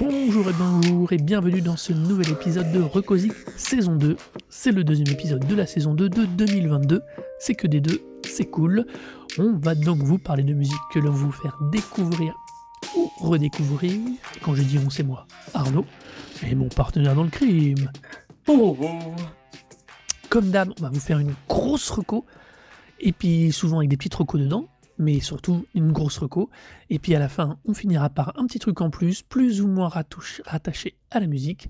Bonjour et bonjour et bienvenue dans ce nouvel épisode de Recosic saison 2. C'est le deuxième épisode de la saison 2 de 2022. C'est que des deux, c'est cool. On va donc vous parler de musique que l'on vous faire découvrir ou redécouvrir. Et quand je dis on, c'est moi, Arnaud, et mon partenaire dans le crime. Oh, oh. Comme d'hab, on va vous faire une grosse reco, et puis souvent avec des petites recos dedans, mais surtout une grosse reco. Et puis à la fin, on finira par un petit truc en plus, plus ou moins rattaché à la musique.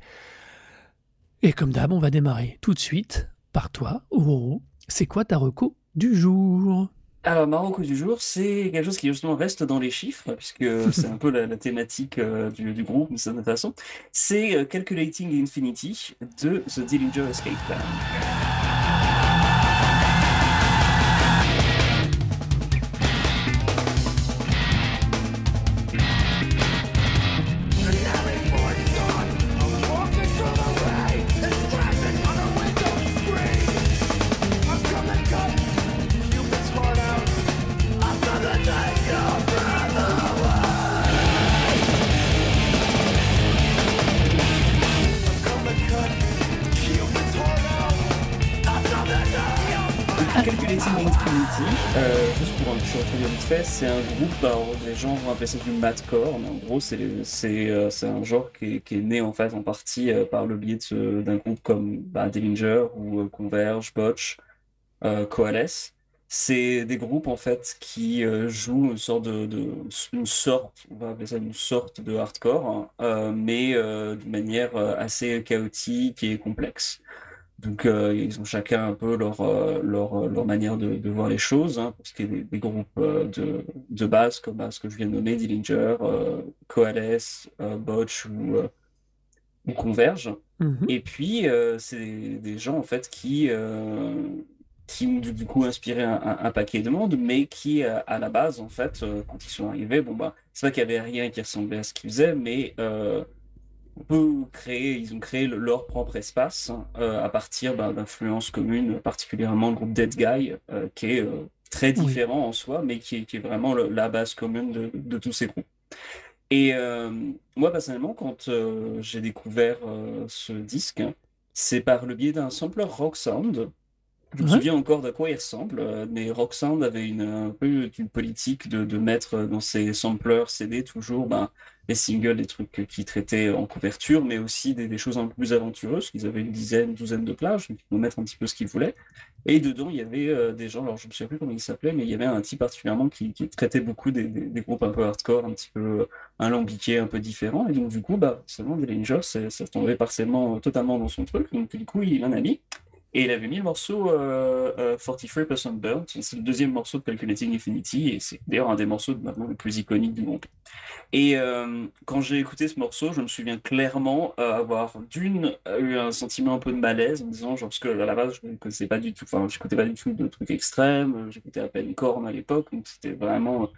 Et comme d'hab, on va démarrer tout de suite par toi, Aurore. C'est quoi ta reco du jour? Alors, Marocco du jour, c'est quelque chose qui justement reste dans les chiffres, puisque c'est un peu la, la thématique euh, du, du groupe, d'une certaine façon. C'est euh, Calculating Infinity de The Dillinger Escape Plan. Gens vont appeler ça du madcore, mais en gros c'est c'est euh, c'est un genre qui est, qui est né en fait en partie euh, par le biais d'un groupe comme bah, Dillinger ou euh, Converge, Botch, Coalesce. C'est des groupes en fait qui jouent une sorte de, une sorte, on va appeler ça une sorte de hardcore, hein, mais d'une manière assez chaotique et complexe. Donc, euh, ils ont chacun un peu leur, euh, leur, euh, leur manière de, de voir les choses, hein, pour ce qui est des, des groupes de, de base, comme bah, ce que je viens de nommer, Dillinger, euh, Coalesce, euh, Botch ou, ou Converge. Mhm. Et puis, c'est des, gens, en fait, qui, qui ont du, coup inspiré un, un- un paquet de monde, mais qui, à la base, en fait, quand ils sont arrivés, bon, bah, c'est vrai qu'il n'y avait rien qui ressemblait à ce qu'ils faisaient, mais on peut créer, ils ont créé le- leur propre espace euh, à partir bah, d'influences communes, particulièrement le groupe Dead Guy, euh, qui est euh, très Oui. différent en soi, mais qui est, qui est vraiment le- la base commune de, de tous ces groupes. Et moi, personnellement, quand j'ai découvert ce disque, c'est par le biais d'un sampler Rock Sound. Je me Ouais. souviens encore de quoi il ressemble, euh, mais Rock Sound avait une, un peu une politique de, de mettre dans ses samplers CD toujours ben, les singles, des trucs qui traitaient en couverture, mais aussi des, des choses un peu plus aventureuses. Ils avaient une dizaine, douzaine de plages, donc ils pouvaient mettre un petit peu ce qu'ils voulaient. Et dedans, il y avait euh, des gens, alors je ne me souviens plus comment ils s'appelaient, mais il y avait un type particulièrement qui, qui traitait beaucoup des, des- des groupes un peu hardcore, un petit peu euh, alambiqués, un peu différents. Et donc, du coup, bah, seulement Dillinger, ça ça tombait partiellement, totalement dans son truc. Donc, du coup, il en a mis. Et il avait mis le morceau euh, euh, 43% Burnt. C'est le deuxième morceau de Calculating Infinity. Et c'est d'ailleurs un des morceaux maintenant les plus iconiques du groupe. Et euh, quand j'ai écouté ce morceau, je me souviens clairement euh, avoir d'une euh, eu un sentiment un peu de malaise en disant genre parce que à la base je ne connaissais pas du tout, enfin j'écoutais pas du tout de trucs extrêmes, euh, j'écoutais à peine Korn à l'époque, donc c'était vraiment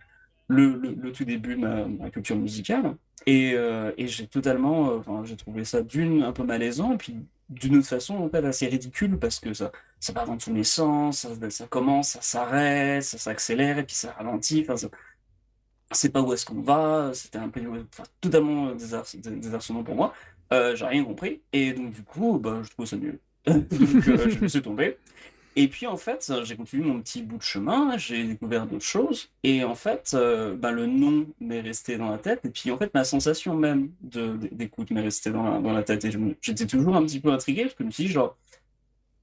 le, tout début de ma, culture musicale. Et, euh, j'ai totalement, euh, j'ai trouvé ça d'une un peu malaisant puis d'une autre façon en fait assez ridicule parce que ça ça part dans tous les sens, ça, commence, ça s'arrête, ça s'accélère et puis ça ralentit. Enfin, c'est pas où est-ce qu'on va, c'était un peu enfin, totalement désar- désarçonnant pour moi. Euh, j'ai rien compris, et donc du coup, bah, je trouve ça nul. euh, je me suis tombé. Et puis en fait, j'ai continué mon petit bout de chemin, j'ai découvert d'autres choses, et en fait, euh, bah, le nom m'est resté dans la tête, et puis en fait, ma sensation même de, d'écoute m'est restée dans la, dans la tête, et j'étais toujours un petit peu intrigué, parce que je me suis dit, genre,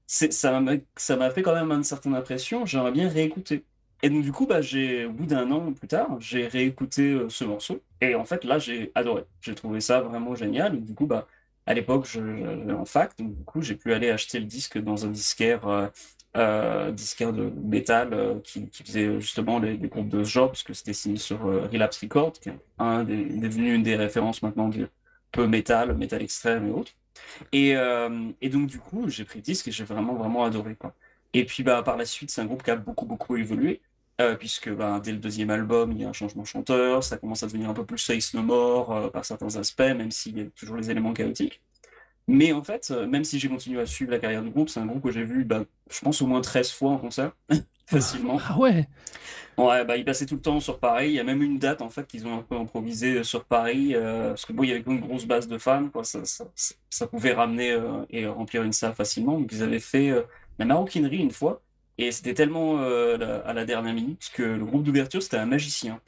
ça m'a, fait quand même une certaine impression, j'aimerais bien réécouter. Et donc, du coup, bah, au bout d'un an plus tard, j'ai réécouté euh, ce morceau. Et en fait, là, j'ai adoré. J'ai trouvé ça vraiment génial. Et du coup, bah, à l'époque, je, j'allais en fac. Donc, du coup, j'ai pu aller acheter le disque dans un disquaire, euh, euh, de métal euh, qui, faisait justement les, groupes de ce genre, parce que c'était signé sur euh, Relapse Records, qui est un devenu une des références maintenant du peu métal, métal extrême et autres. Et, euh, et donc, du coup, j'ai pris le disque et j'ai vraiment, vraiment adoré. Et puis, bah, par la suite, c'est un groupe qui a beaucoup, beaucoup évolué. Puisque bah, dès le deuxième album, il y a un changement chanteur, ça commence à devenir un peu plus Face No More par certains aspects, même s'il y a toujours les éléments chaotiques. Mais en fait, euh, même si j'ai continué à suivre la carrière du groupe, c'est un groupe que j'ai vu, bah, je pense, au moins 13 fois en concert, facilement. Ah ouais Ouais, bah, ils passaient tout le temps sur Paris. Il y a même une date, en fait, qu'ils ont un peu improvisé sur Paris, parce que bon, il y avait une grosse base de fans, quoi, ça, ça, ça pouvait ramener et remplir une salle facilement. Donc, ils avaient fait la maroquinerie une fois, et c'était tellement euh, à la dernière minute que le groupe d'ouverture, c'était un magicien.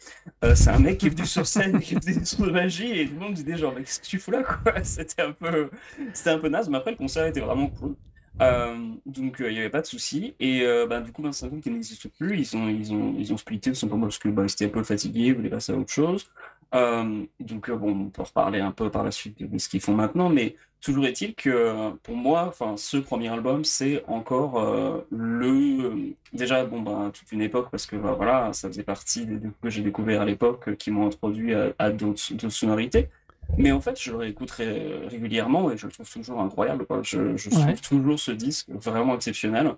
Euh, c'est un mec qui est venu sur scène, qui faisait des trucs de magie, et tout le monde disait genre, mais qu'est-ce que tu fous là, quoi? C'était un peu, c'était un peu naze, mais après, le concert était vraiment cool. Euh, donc, il n'y avait pas de souci. Et bah, du coup, ben, c'est un groupe qui n'existe plus. Ils ont, ils ont, ils ont splitté tout simplement parce que bah, c'était un peu fatigué, ils voulaient passer à autre chose. Donc, bon, on peut reparler un peu par la suite de ce qu'ils font maintenant, mais Toujours est-il que pour moi, enfin, ce premier album, c'est encore euh, le déjà bon ben toute une époque parce que bah, voilà, ça faisait partie des, que j'ai découvert à l'époque euh, qui m'ont introduit à, d'autres sonorités. Mais en fait, je le réécoute régulièrement et je le trouve toujours incroyable. Je, je trouve toujours ce disque vraiment exceptionnel.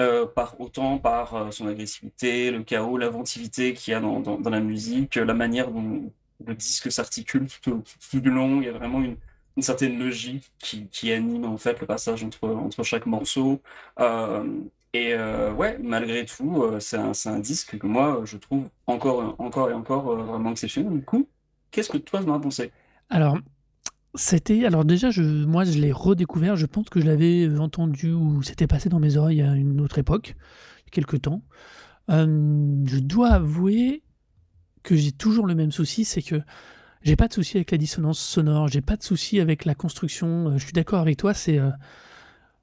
Euh, par autant par son agressivité, le chaos, l'inventivité qu'il y a dans, dans, la musique, la manière dont le disque s'articule tout, tout, du long. Il y a vraiment une, certaine logique qui, anime en fait le passage entre, entre chaque morceau. Euh, et euh, ouais, malgré tout, euh, c'est un, un, disque que moi je trouve encore, encore et encore vraiment exceptionnel. Du coup, qu'est-ce que toi tu en as pensé Alors, c'était. Alors, déjà, je, moi je l'ai redécouvert. Je pense que je l'avais entendu ou c'était passé dans mes oreilles à une autre époque, il y a quelques temps. je dois avouer que j'ai toujours le même souci, c'est que j'ai pas de souci avec la dissonance sonore, j'ai pas de souci avec la construction. Euh, je suis d'accord avec toi, c'est euh,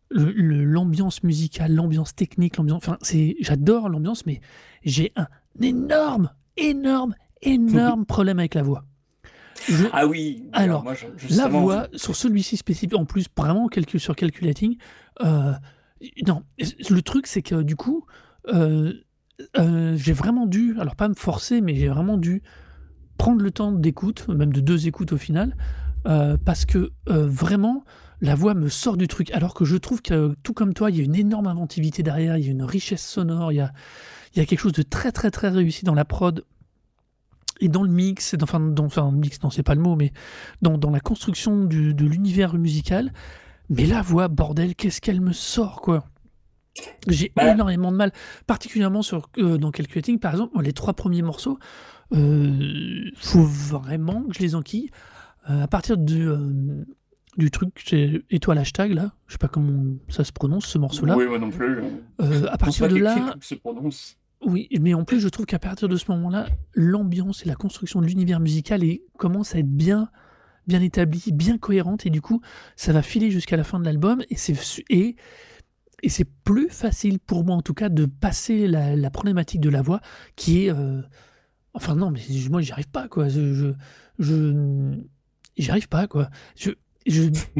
l'ambiance musicale, l'ambiance technique, l'ambiance. Enfin, c'est, j'adore l'ambiance, mais j'ai un énorme, énorme, énorme problème avec la voix. ah oui. Alors, la voix sur celui-ci spécifique, en plus vraiment sur calculating. Euh, non, le truc c'est que du coup, j'ai vraiment dû, alors pas me forcer, mais j'ai vraiment dû prendre le temps d'écoute, même de deux écoutes au final, euh, parce que euh, vraiment, la voix me sort du truc, alors que je trouve que, tout comme toi, il y a une énorme inventivité derrière, il y a une richesse sonore, il y a, quelque chose de très très très réussi dans la prod et dans le mix, enfin, dans, enfin le mix, non, c'est pas le mot, mais dans, la construction de l'univers musical. Mais la voix, bordel, qu'est-ce qu'elle me sort, quoi. J'ai bah énormément de mal, particulièrement sur, euh, dans Calculating, par exemple, les trois premiers morceaux, euh, faut vraiment que je les enquille. Euh, à partir du, euh, du truc, étoile hashtag là, je sais pas comment ça se prononce ce morceau-là. Oui, moi non plus. à partir de là. Oui, mais en plus, je trouve qu'à partir de ce moment-là, l'ambiance et la construction de l'univers musical est, commence à être bien, bien établie, bien cohérente, et du coup, ça va filer jusqu'à la fin de l'album, et c'est et, et c'est plus facile pour moi, en tout cas, de passer la, la problématique de la voix, qui est Enfin non, mais moi j'y arrive pas quoi. Je, je, j'y arrive pas quoi. Je, je,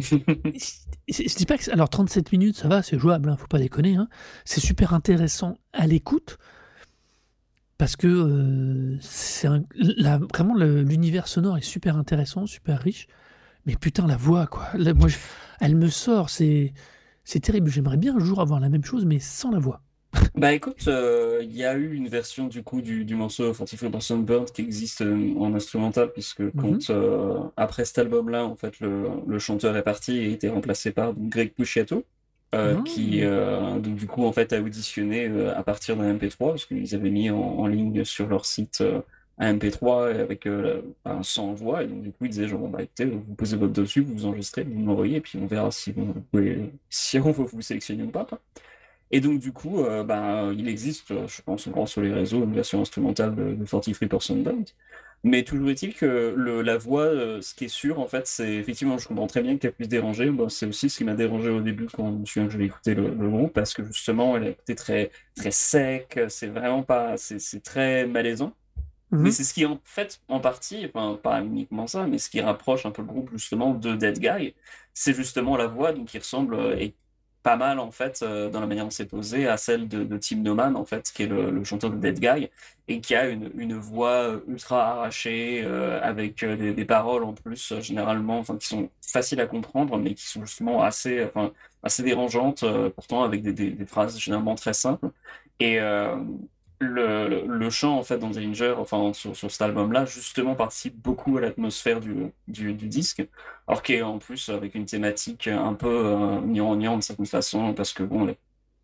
je dis pas que alors 37 minutes ça va, c'est jouable, hein, faut pas déconner. Hein. C'est super intéressant à l'écoute parce que euh, c'est vraiment l'univers sonore est super intéressant, super riche. Mais putain la voix quoi, moi elle me sort, c'est c'est terrible. J'aimerais bien un jour avoir la même chose mais sans la voix. Bah écoute, euh, il y a eu une version du coup du, du morceau Forty-Four Burnt qui existe euh, en instrumental puisque mhm. quand euh, après cet album-là, en fait, le, le, chanteur est parti et a été remplacé par Greg Puciato, ah. qui donc du coup en fait a auditionné à partir d'un MP3 parce qu'ils avaient mis en, ligne sur leur site un MP3 avec un 100 voix et donc du coup ils disaient genre bah écoutez vous posez votre dessus, vous vous enregistrez, vous m'envoyez et puis on verra si, vous si on veut vous sélectionner ou pas. Et donc, du coup, euh, ben, il existe, euh, je pense, grand sur les réseaux, une version instrumentale de, de 43% Band. Mais toujours est-il que le, la voix, euh, ce qui est sûr, en fait, c'est effectivement, je comprends très bien qu'elle puisse déranger. Bon, c'est aussi ce qui m'a dérangé au début quand je je l'ai écouté le, groupe, parce que justement, elle était très, très sec, c'est vraiment pas, c'est très malaisant. Mhm. Mais c'est ce qui, en fait, en partie, enfin, pas uniquement ça, mais ce qui rapproche un peu le groupe justement de Dead Guy, c'est justement la voix donc, qui ressemble et pas mal en fait dans la manière dont c'est posé à celle de, Tim Noman en fait, qui est le, chanteur de Dead Guy et qui a une, une voix ultra arrachée avec des, paroles en plus généralement, enfin qui sont faciles à comprendre mais qui sont justement assez, enfin assez dérangeantes pourtant avec des, des, phrases généralement très simples et le, chant en fait dans Dillinger, enfin sur, sur cet album-là, justement participe beaucoup à l'atmosphère du, du, disque, alors qu'en en plus avec une thématique un peu euh, de certaine façon, parce que bon,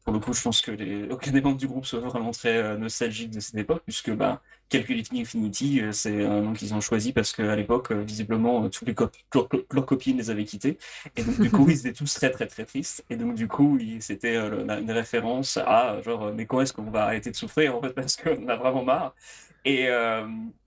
pour le coup, je pense que aucun des membres du groupe soit vraiment très euh, nostalgique de cette époque, puisque bah, Calculating Infinity, euh, c'est un nom qu'ils ont choisi parce qu'à l'époque, euh, visiblement, toutes les leurs copines les avaient quittés. Et donc, du coup, ils étaient tous très, très, très tristes. Et donc, du coup, c'était une référence à genre, mais quand est-ce qu'on va arrêter de souffrir, en fait, parce qu'on a vraiment marre. Et,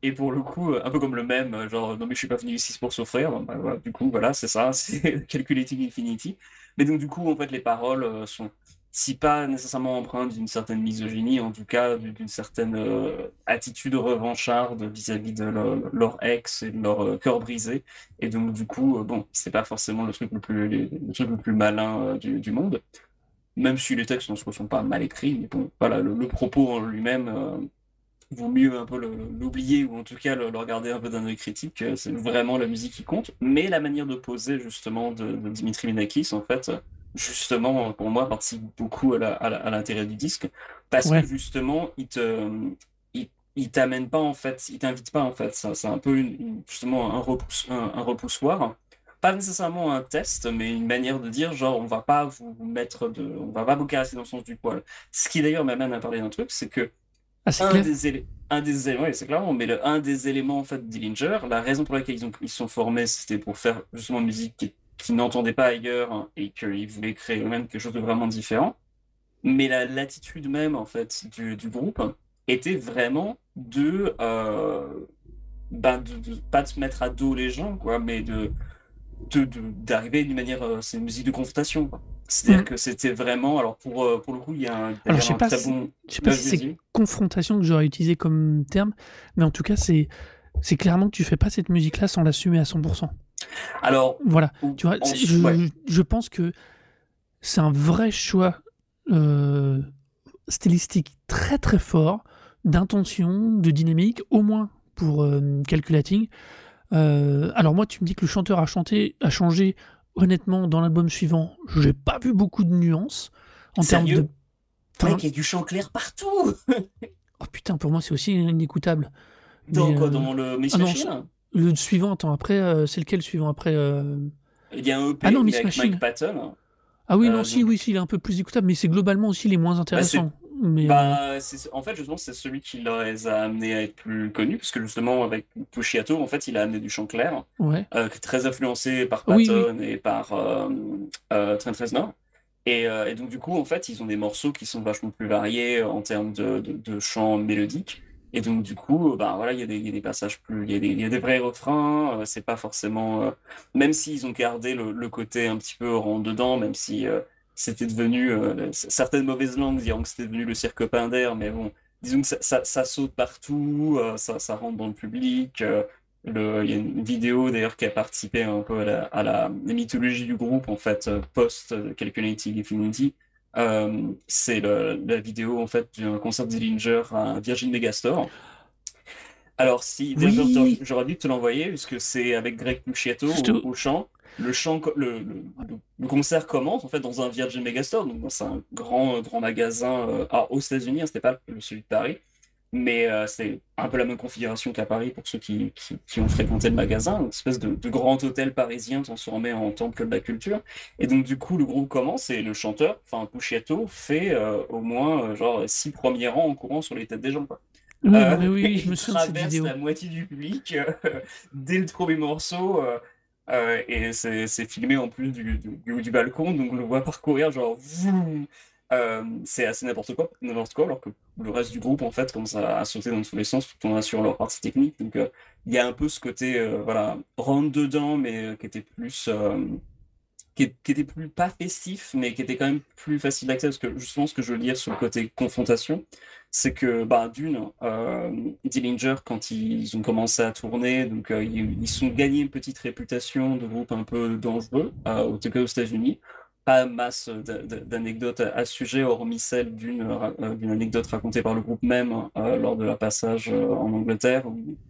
et pour le coup, un peu comme le même, genre, non, mais je suis pas venu ici pour souffrir. Bah, du coup, voilà, c'est ça, c'est Calculating Infinity. Mais donc, du coup, en fait, les paroles sont si pas nécessairement empreinte d'une certaine misogynie, en tout cas d'une certaine euh, attitude revancharde vis-à-vis de leur, ex et de leur euh, cœur brisé. Et donc, du coup, euh, bon, c'est pas forcément le truc le plus, le truc le plus malin du, monde, même si les textes ne sont pas mal écrits. Mais bon, voilà, le, propos en lui-même vaut mieux un peu l'oublier ou en tout cas le, regarder un peu d'un œil critique. C'est vraiment la musique qui compte, mais la manière de poser justement de, de Dimitri Minakis, en fait, justement, pour moi, participe beaucoup à l'intérêt du disque, parce que justement, il te, il, t'amène pas en fait, il t'invite pas en fait. C'est un peu justement un, repousse, un, repoussoir. Pas nécessairement un test, mais une manière de dire genre on va pas vous mettre de, on va pas vous caresser dans le sens du poil. Ce qui d'ailleurs m'amène à parler d'un truc, c'est que ah, un, des un des éléments, c'est clairement, mais le, un des éléments en fait d'Illinger, la raison pour laquelle ils ont ils sont formés, c'était pour faire justement une musique qui qui n'entendaient pas ailleurs et qu'ils voulaient créer eux-mêmes quelque chose de vraiment différent. Mais la l'attitude même en fait du, du, groupe était vraiment de, euh, bah de, pas de se mettre à dos les gens quoi, mais de d'arriver d'une manière, euh, c'est une musique de confrontation. C'est-à-dire mm. que c'était vraiment, alors pour, euh, pour le coup, il y a un, alors, je sais pas si, Je sais pas si c'est confrontation que j'aurais utilisé comme terme, mais en tout cas, c'est c'est clairement que tu fais pas cette musique-là sans l'assumer à 100%. Alors, voilà, tu vois, je, pense que c'est un vrai choix euh, stylistique très très fort, d'intention, de dynamique, au moins pour euh, Calculating. Euh, alors moi, tu me dis que le chanteur a chanté, a changé. Honnêtement, dans l'album suivant, j'ai pas vu beaucoup de nuances en termes de. Mec, il y a du chant clair partout. oh putain, pour moi, c'est aussi inécoutable. Dans quoi? Dans le ah, le suivant, attends, après, euh, c'est lequel le suivant après euh? Il y a un EP ah non, Miss avec Machine. Mike Patton. Ah oui, non, euh, si, oui, si, il est un peu plus écoutable, mais c'est globalement aussi les moins bah, intéressants. mais bah, en fait, justement, c'est celui qui les a amenés à être plus connus, parce que justement, avec Pushiato, en fait, il a amené du chant clair, ouais. très influencé par Patton et par Trent Reznor. Et, et, donc, du coup, en fait, ils ont des morceaux qui sont vachement plus variés en termes de, de, de chant mélodique. Et donc, du coup, ben, voilà, il y, a des, passages plus. Il y, a des, vrais refrains. Euh, c'est pas forcément. Euh, même s'ils ont gardé le, côté un petit peu rond dedans, même si euh, c'était devenu. certaines mauvaises langues diront que c'était devenu le cirque Pinder, mais bon, disons que ça, saute partout, ça, rentre dans le public. Il y a une vidéo d'ailleurs qui a participé un peu à la, à la mythologie du groupe, en fait, post-Calculating Infinity euh, c'est la vidéo en fait d'un concert d'Illinger à Virgin Megastore. Alors, si j'aurais dû te l'envoyer, puisque c'est avec Greg Puciato au, chant. Le, chant le, le, concert commence en fait dans un Virgin Megastore, donc dans un grand, grand magasin euh, aux États-Unis, hein, c'était pas celui de Paris. Mais euh, c'est un peu la même configuration qu'à Paris pour ceux qui, qui, ont fréquenté le magasin, une espèce de, de grand hôtel parisien transformé en temple de la culture. Et donc du coup, le groupe commence et le chanteur, enfin Pucciato, fait euh, au moins euh, genre six premiers rangs en courant sur les têtes des gens. Quoi. Oui, oui, je me souviens de cette vidéo. la moitié du public dès le premier morceau. et c'est filmé en plus du, du, du, balcon, donc on le voit parcourir genre euh, c'est assez n'importe quoi, n'importe quoi, alors que le reste du groupe, en fait, commence à, sauter dans tous les sens tout en assurant leur partie technique. Donc, euh, il y a un peu ce côté, euh, voilà, rentre dedans, mais qui était plus, qui, était plus pas festif, mais qui était quand même plus facile d'accès. Parce que justement, ce que je veux dire sur le côté confrontation, c'est que, bah, d'une, Dillinger, quand ils ont commencé à tourner, donc ils, sont gagnés une petite réputation de groupe un peu dangereux, au, aux États-Unis pas masse d'anecdotes à ce sujet, hormis celle d'une anecdote racontée par le groupe même lors de leur passage en Angleterre,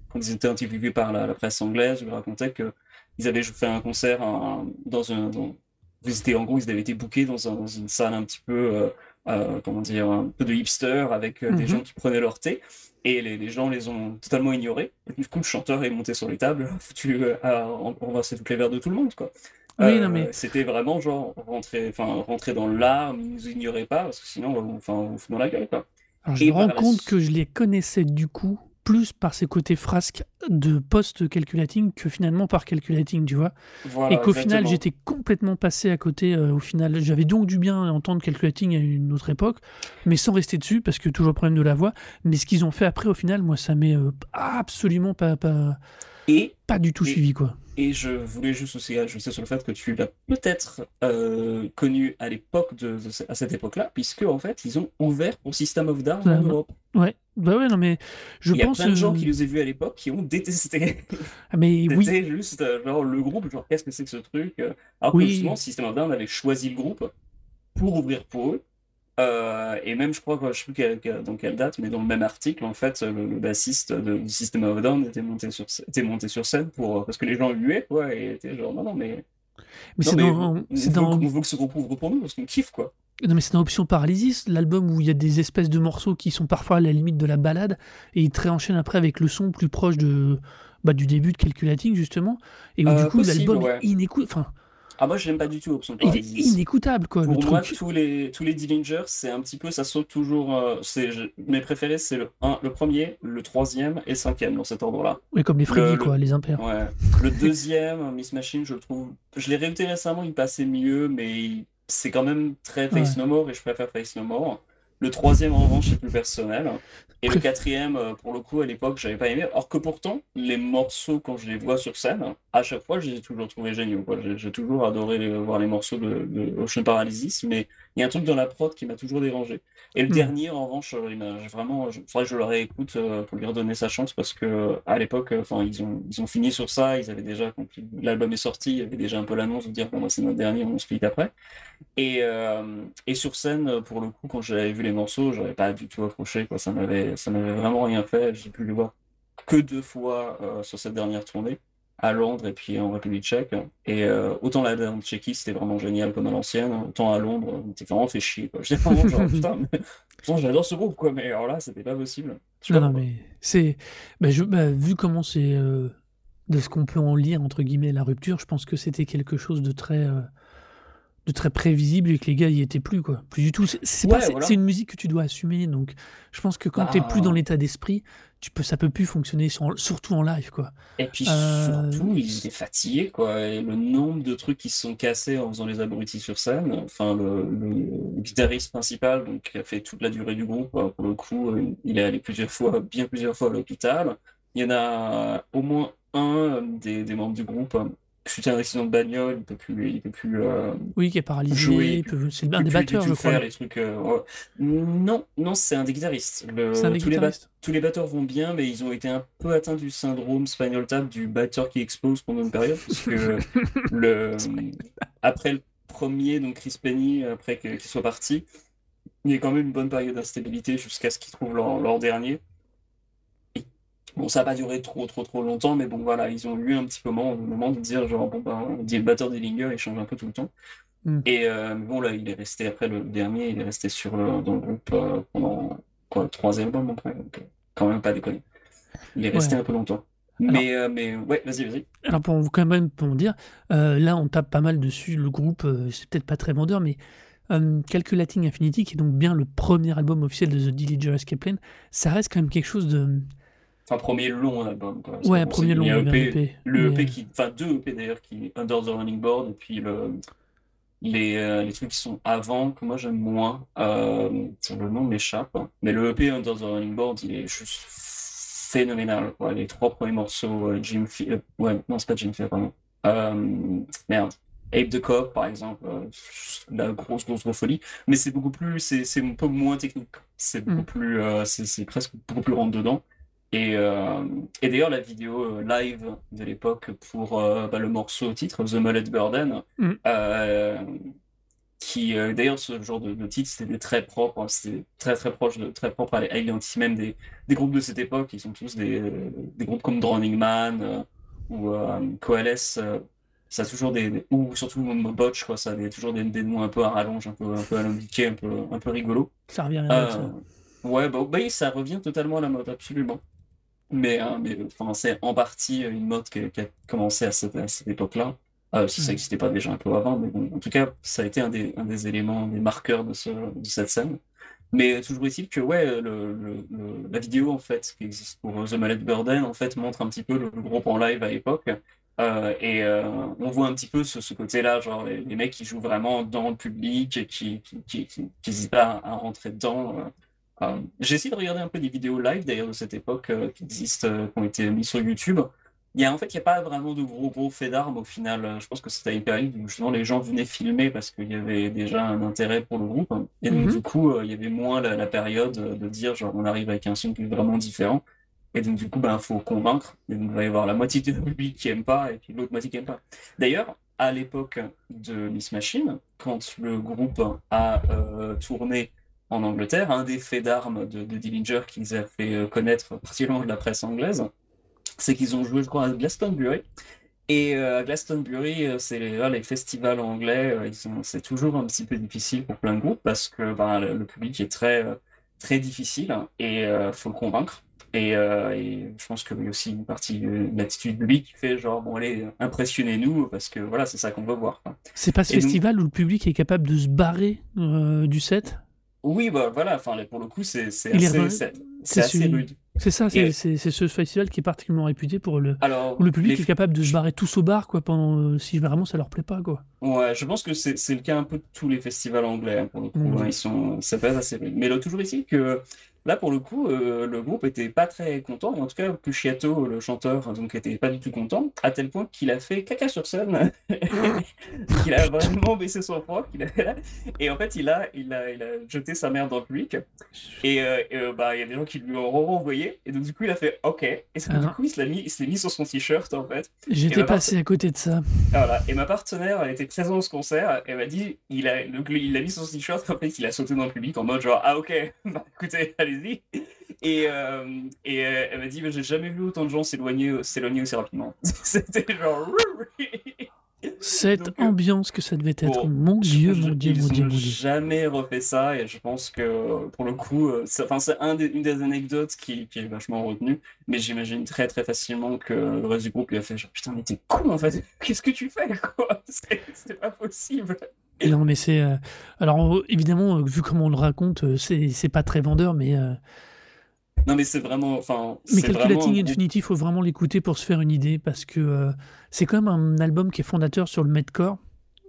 quand ils étaient interviewés par la, presse anglaise, ils racontaient qu'ils avaient fait un concert dans un... en gros, ils avaient été bookés dans, dans une salle un petit peu euh, comment dire, un peu de hipster avec euh, des mhm. gens qui prenaient leur thé. Et les, les, gens les ont totalement ignorés. Et du coup, le chanteur est monté sur les tables, foutu euh, à renverser toutes les verres de tout le monde, quoi. Oui, non, mais... C'était vraiment genre rentrer, rentrer dans l'arme, ils nous ignoraient pas, parce que sinon, on enfin, on fout dans la gueule, quoi. Alors, je me rends compte que je les connaissais du coup plus par ses côtés frasques de post-calculating que finalement par calculating, tu vois. et qu'au final, j'étais complètement passé à côté. Euh, au final, j'avais donc du bien à entendre calculating à une autre époque, mais sans rester dessus, parce que toujours problème de la voix. Mais ce qu'ils ont fait après, au final, moi, ça m'est euh, absolument pas, pas, et, pas du tout suivi, quoi. Et je voulais juste aussi ajouter sur le fait que tu l'as peut-être euh, connu à l'époque de, à cette époque-là, puisque en fait ils ont ouvert pour System of Down en Europe. Ouais, bah ouais, non mais je pense. Il y a plein de gens qui les ont vus à l'époque qui ont détesté. Ah, mais oui. juste euh, genre le groupe, genre qu'est-ce que c'est que ce truc euh, Alors que justement System of Down avait choisi le groupe pour ouvrir pour eux euh, et même, je crois, que, je sais plus dans quelle date, mais dans le même article, en fait, le, bassiste de, du System of Down était monté sur, était monté sur scène pour, parce que les gens huaient, quoi, et étaient genre, non, non, mais. Mais c'est dans. On, veut, dans... on veut que ce groupe ouvre pour nous, parce qu'on kiffe, quoi. Non, mais c'est dans Option Paralysis, l'album où il y a des espèces de morceaux qui sont parfois à la limite de la balade, et ils te réenchaînent après avec le son plus proche de, bah, du début de Calculating, justement, et où du euh, coup, l'album est inécoute. Enfin, ah, moi, je n'aime pas du tout Option Il est inécoutable, quoi. Pour moi, tous les, tous les Dillinger, c'est un petit peu, ça saute toujours. Euh, c'est mes préférés, c'est le, le premier, le troisième et cinquième, dans cet ordre-là. Oui, comme les Freddy, quoi, les impairs. Ouais. le deuxième, Miss Machine, je le trouve. Je l'ai réécouté récemment, il passait mieux, mais c'est quand même très Face No More et je préfère Face No More. Le troisième, en revanche, c'est plus personnel. Et le quatrième, euh, pour le coup, à l'époque, j'avais pas aimé. Or que pourtant, les morceaux, quand je les vois sur scène, à chaque fois, je les ai toujours trouvés géniaux. J'ai toujours adoré voir les morceaux de, de Ocean Paralysis, mais il y a un truc dans la prod qui m'a toujours dérangé. Et le hmm. dernier, en revanche, euh, il vraiment, il faudrait que je le réécoute euh, pour lui redonner sa chance parce que à l'époque, enfin, ils ont, ils ont fini sur ça. Ils avaient déjà, quand l'album est sorti, il y avait déjà un peu l'annonce de dire bon, bah, c'est notre dernier, on split après. Et, et sur scène, pour le coup, quand j'avais vu les morceaux, j'avais pas du tout accroché. Quoi. Ça m'avait, ça m'avait vraiment rien fait. J'ai pu le voir que deux fois euh, sur cette dernière tournée, à Londres et puis en République tchèque. Et euh, autant la dernière Tchéquie, c'était vraiment génial comme à l'ancienne, autant à Londres, on était vraiment fait chier. J'étais vraiment genre, putain, mais... j'adore ce groupe, quoi, mais alors là, c'était pas possible. Non, non, mais c'est. Bah, je... Bah, vu comment c'est. Euh, de ce qu'on peut en lire, entre guillemets, la rupture, je pense que c'était quelque chose de très de très prévisible et que les gars y étaient plus quoi plus du tout c'est c'est une musique que tu dois assumer donc je pense que quand tu t'es plus dans bah. l'état d'esprit tu peux ça peut plus fonctionner surtout en live quoi. Et puis euh, surtout ils étaient fatigués quoi. Et le nombre de trucs qui se sont cassés en faisant les abrutis sur scène enfin le, guitariste principal donc qui a fait toute la durée du groupe pour le coup euh, il est allé plusieurs fois bien plusieurs fois à l'hôpital. Il y en a au moins un des, des membres du groupe suite à un accident de bagnole, il peut plus, il peut plus euh, oui, qui est paralysé, c'est un des batteurs, je crois. les trucs, euh, Non, non, c'est un des guitaristes. un tous, Les tous les batteurs vont bien, mais ils ont été un peu atteints du syndrome Spinal Tap du batteur qui explose pendant une période, parce que le... après le premier, donc Chris Penny, après qu'il soit parti, il y a quand même une bonne période d'instabilité jusqu'à ce qu'ils trouvent leur, leur dernier. Bon, ça n'a pas duré trop, trop, trop longtemps, mais bon, voilà, ils ont eu un petit moment, au moment de dire, genre, bon, bah, on dit le batteur Dillinger, il change un peu tout le temps. Hmm. Et euh, bon, là, il est resté, après le dernier, il est resté sur le, dans le groupe euh, pendant, quoi, trois albums après, donc euh, quand même pas déconner. Il est resté un peu longtemps. Mais, mais ouais, vas-y, vas-y. Alors, pour quand même pour dire, là, on tape pas mal dessus, le groupe, c'est peut-être pas très vendeur, mais Calculating Infinity, qui est donc bien le premier album officiel de The Dillinger Escape Plan, ça reste quand même quelque chose de Enfin, premier long album. Quoi. Ouais, premier long. EP, le EP qui. Enfin, deux EP d'ailleurs, qui Under the Running Board, et puis le, les, euh, les trucs qui sont avant, que moi j'aime moins. Euh, le nom m'échappe. Hein. Mais le EP Under the Running Board, il est juste phénoménal. Quoi. Les trois premiers morceaux, euh, Jim euh, ouais, non, c'est pas Jim Phil, pardon. merde. Ape the Cop, par exemple, la grosse, grosse, grosse folie. Mais c'est beaucoup plus, c'est un peu moins technique. C'est beaucoup mm. plus, c'est presque beaucoup plus rentre dedans. Et, euh, et d'ailleurs, la vidéo euh, live de l'époque pour euh, bah, le morceau titre, The Mullet Burden, mm. qui euh, d'ailleurs ce genre de, de titre c'était très propre, hein, c'était très très proche de très propre à l'identité même des, des, groupes de cette époque. Ils sont tous des, des groupes comme Drowning Man euh, ou euh, Coalesce. ça a toujours des, ou surtout Botch quoi, ça a toujours des, des, noms un peu à rallonge, un peu un peu alambiqués, un peu un peu rigolo. Ça revient à la mode. Ça. Ouais, bah, bah, ça revient totalement à la mode, absolument. Mais, hein, mais enfin, c'est en partie une mode qui, qui a commencé à cette, époque-là. Euh, si ça n'existait pas déjà un peu avant, mais bon, en tout cas, ça a été un des, un des éléments, des marqueurs de, ce, de cette scène. Mais toujours est-il que ouais, le, le, la vidéo en fait qui existe pour The Mallet Burden en fait montre un petit peu le, groupe en live à l'époque euh, et euh, on voit un petit peu ce, ce côté-là, genre les, les, mecs qui jouent vraiment dans le public, qui qui, qui, qui, pas à, rentrer dedans. Euh, J'ai essayé de regarder un peu des vidéos live d'ailleurs de cette époque euh, qui existent, qui ont été mises sur YouTube. Il y a, en fait, il n'y a pas vraiment de gros gros faits d'armes au final. Je pense que c'était une période où justement les gens venaient filmer parce qu'il y avait déjà un intérêt pour le groupe. Et donc, mm -hmm. du coup, euh, il y avait moins la, la, période de dire genre on arrive avec un son qui est vraiment différent. Et donc, du coup, ben, faut convaincre. Et donc, il va y avoir la moitié du public qui aime pas et puis l'autre moitié qui aime pas. D'ailleurs, à l'époque de Miss Machine, quand le groupe a euh, tourné en Angleterre, un des faits d'armes de, de Dillinger qui les a fait euh, connaître particulièrement de la presse anglaise, c'est qu'ils ont joué, je crois, à Glastonbury. Et euh, à Glastonbury, euh, c'est les, les, festivals anglais, c'est toujours un petit peu difficile pour plein de groupes parce que ben, le, public est très, très difficile et il euh, faut le convaincre. Et, euh, et, je pense qu'il y a aussi une partie de l'attitude publique qui fait genre, bon, allez, impressionnez-nous parce que voilà, c'est ça qu'on veut voir. C'est pas ce et festival donc... où le public est capable de se barrer du set? Oui, bah voilà, enfin, pour le coup, c'est assez, rude. C'est ça, c'est ce festival qui est particulièrement réputé pour le Alors, où le public les... est capable de se barrer tous au bar quoi pendant euh, si vraiment ça leur plaît pas quoi. Ouais, je pense que c'est le cas un peu de tous les festivals anglais hein, pour le coup. Hein, ils sont, ça passe assez rude. Mais là toujours ici que Là, pour le coup, euh, le groupe était pas très content, et en tout cas, Puchiato, le chanteur, donc était pas du tout content, à tel point qu'il a fait caca sur scène, qu'il a vraiment baissé son froid, avait et en fait, il a, il a, il a jeté sa mère dans le public, et, euh, euh, bah, il y a des gens qui lui ont renvoyé, et donc du coup, il a fait OK, et ah. du coup, il se l'a mis, mis sur son t-shirt en fait. J'étais passé part... à côté de ça. Voilà, et ma partenaire a été présente ce concert, elle m'a dit, il a, donc, il a mis son t-shirt, en fait, il a sauté dans le public en mode genre ah OK, bah écoutez, allez et, euh, et euh, elle m'a dit, j'ai jamais vu autant de gens s'éloigner, s'éloigner aussi rapidement. C'était genre. Cette Donc, euh, ambiance que ça devait être, bon, mon Dieu, mon Dieu, mon Dieu, mon Dieu. jamais refait ça et je pense que pour le coup, c'est un des, une des anecdotes qui, qui est vachement retenue, mais j'imagine très très facilement que le reste du groupe lui a fait genre putain, mais t'es con en fait, qu'est-ce que tu fais quoi? C'est pas possible. Non, mais c'est. Euh... Alors, évidemment, vu comment on le raconte, c'est pas très vendeur, mais. Euh... Non, mais c'est vraiment. Enfin, mais Calculating vraiment... Infinity, il faut vraiment l'écouter pour se faire une idée, parce que euh, c'est quand même un album qui est fondateur sur le Madcore.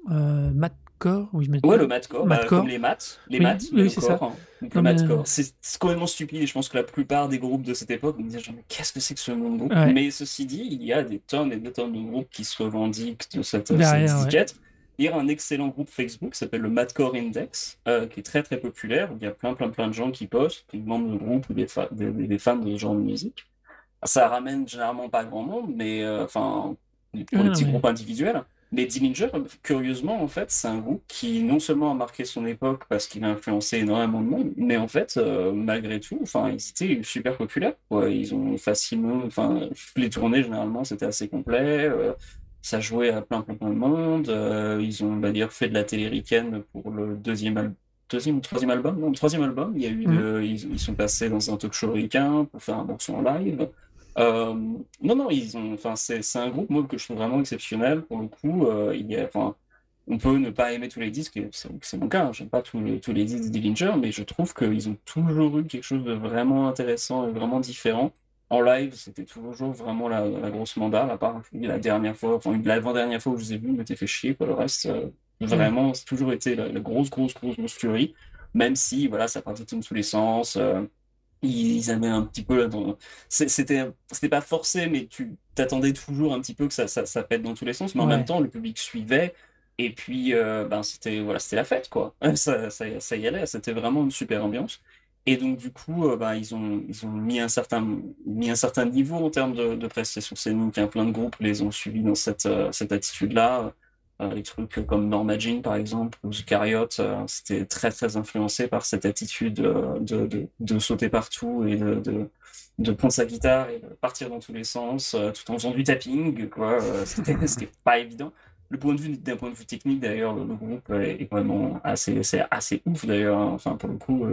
Euh, Madcore Oui. Ouais, le Madcore, bah, comme les maths. Les oui, maths, oui, c'est ça. Hein. Donc, le Madcore. C'est complètement stupide, et je pense que la plupart des groupes de cette époque me disaient genre, mais qu'est-ce que c'est que ce nom de groupe ouais. Mais ceci dit, il y a des tonnes et des tonnes de groupes qui se revendiquent de cette, Derrière, cette étiquette. Ouais. Il y a un excellent groupe Facebook qui s'appelle le Madcore Index, euh, qui est très très populaire. Il y a plein plein plein de gens qui postent, des membres de groupe ou des, fa des, des, fans de ce genre de musique. Ça ramène généralement pas grand monde, mais euh, enfin pour les petits mais... groupes individuels. Mais Dillinger, curieusement, en fait, c'est un groupe qui non seulement a marqué son époque parce qu'il a influencé énormément de monde, mais en fait, euh, malgré tout, enfin, ils étaient super populaires. Ils ont facilement, enfin, les tournées généralement c'était assez complet. Euh, ça jouait à plein plein plein de monde. Euh, ils ont, on va dire, fait de la télé ricaine pour le deuxième album. Deuxième ou troisième album Non, le troisième album. Il y a eu mmh. de, ils, ils, sont passés dans un talk show ricain pour faire un morceau en live. Euh, non, non, ils ont, enfin, c'est un groupe moi, que je trouve vraiment exceptionnel. Pour le coup, euh, il y a, enfin, on peut ne pas aimer tous les disques, c'est mon cas, hein, j'aime pas tous les, tous les disques d'Illinger, mais je trouve qu'ils ont toujours eu quelque chose de vraiment intéressant et vraiment différent en live, c'était toujours vraiment la, la, grosse mandale, à part la dernière fois, enfin l'avant-dernière fois où je les ai vus, m'était fait chier, quoi. Le reste, euh, vraiment, c'est toujours été la, la, grosse, grosse, grosse monstuerie, même si, voilà, ça partait dans tous les sens. Euh, ils avaient un petit peu c'était c'était pas forcé mais tu t'attendais toujours un petit peu que ça, ça, ça pète dans tous les sens mais en ouais. même temps le public suivait et puis euh, ben c'était voilà c'était la fête quoi ça, ça, ça y allait c'était vraiment une super ambiance et donc, du coup, euh, bah, ils, ont, ils ont mis un certain, mis un certain niveau en termes de, de prestations scéniques. Plein de groupes les ont suivis dans cette, euh, cette attitude-là. Euh, les trucs comme Norma Jean, par exemple, ou Zucariot, euh, c'était très, très influencé par cette attitude euh, de, de, de, sauter partout et de, de, de, prendre sa guitare et de partir dans tous les sens, tout en faisant du tapping, quoi. c'était pas évident. Le point de vue, d'un point de vue technique, d'ailleurs, le, groupe est, vraiment assez, c'est assez ouf, d'ailleurs. Hein. Enfin, pour le coup,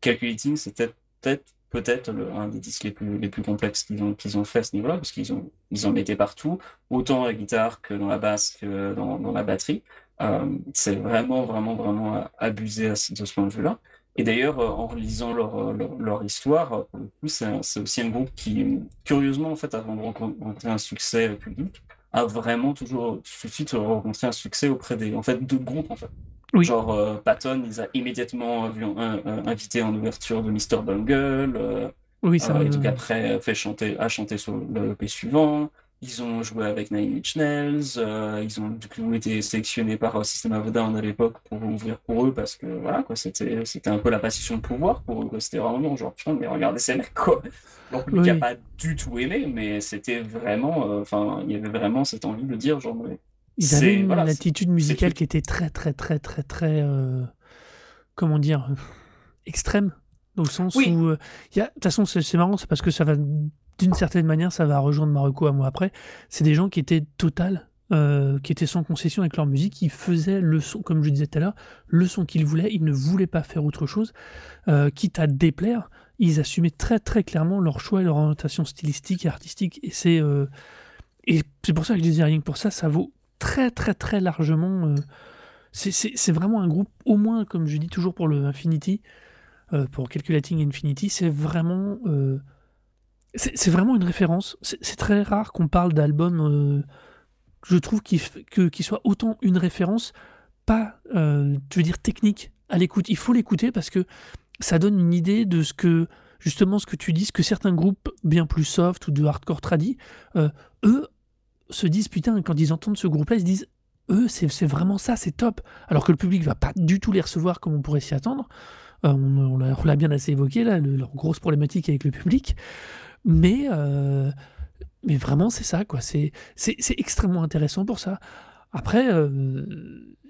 Calculating, c'était peut-être peut-être un des disques les plus, les plus complexes qu'ils ont, qu'ils ont fait à ce niveau-là, parce qu'ils ont, ils en mettaient partout, autant la guitare que dans la basse que dans, dans la batterie. Euh, c'est vraiment, vraiment, vraiment abusé de ce point de vue-là. Et d'ailleurs, euh, en relisant leur, leur, histoire, c'est aussi un groupe qui, curieusement, en fait, avant de rencontrer un succès public, a vraiment toujours tout de suite rencontré un succès auprès des en fait, deux groupes. En fait. Genre, euh, Patton, ils a immédiatement vu invité en ouverture de Mr. Bungle. Euh, oui, ça euh, donc après, fait chanter, a chanté sur le EP suivant. Ils ont joué avec Nine Inch Nails. Euh, ils ont du coup été sélectionnés par System of Down à l'époque pour ouvrir pour eux parce que voilà, quoi, c'était, c'était un peu la passion de pouvoir pour eux. C'était vraiment genre, putain, mais regardez ces mecs, quoi. Leur public n'a pas du tout aimé, mais c'était vraiment, enfin, il y avait vraiment cette envie de dire, genre, ils avaient une, attitude musicale qui était très, très, très, très, très, euh, comment dire, extrême, dans le sens où, euh, de toute façon, c'est marrant, c'est parce que ça va, d'une certaine manière, ça va rejoindre Marocco à moi après. C'est des gens qui étaient total, euh, qui étaient sans concession avec leur musique, qui faisaient le son, comme je disais tout à l'heure, le son qu'ils voulaient, ils ne voulaient pas faire autre chose, quitte à déplaire, ils assumaient très, très clairement leur choix et leur orientation stylistique et artistique, et c'est. et c'est pour ça que je disais rien que pour ça, ça vaut très très très largement. Euh, c'est vraiment un groupe, au moins comme je dis toujours pour le Infinity, euh, pour Calculating Infinity, c'est vraiment, euh, vraiment une référence. C'est très rare qu'on parle d'album, je trouve, qui qu soit autant une référence, pas, veux dire, technique à l'écoute. Il faut l'écouter parce que ça donne une idée de ce que, justement, ce que tu dis, ce que certains groupes bien plus soft ou de hardcore tradis, eux, se disent putain, quand ils entendent ce groupe-là, ils se disent eux, c'est vraiment ça, c'est top. Alors que le public va pas du tout les recevoir comme on pourrait s'y attendre. Euh, on, l'a bien assez évoqué, là, leur grosse problématique avec le public. Mais, euh, mais vraiment, c'est ça, quoi. C'est extrêmement intéressant pour ça. Après, euh,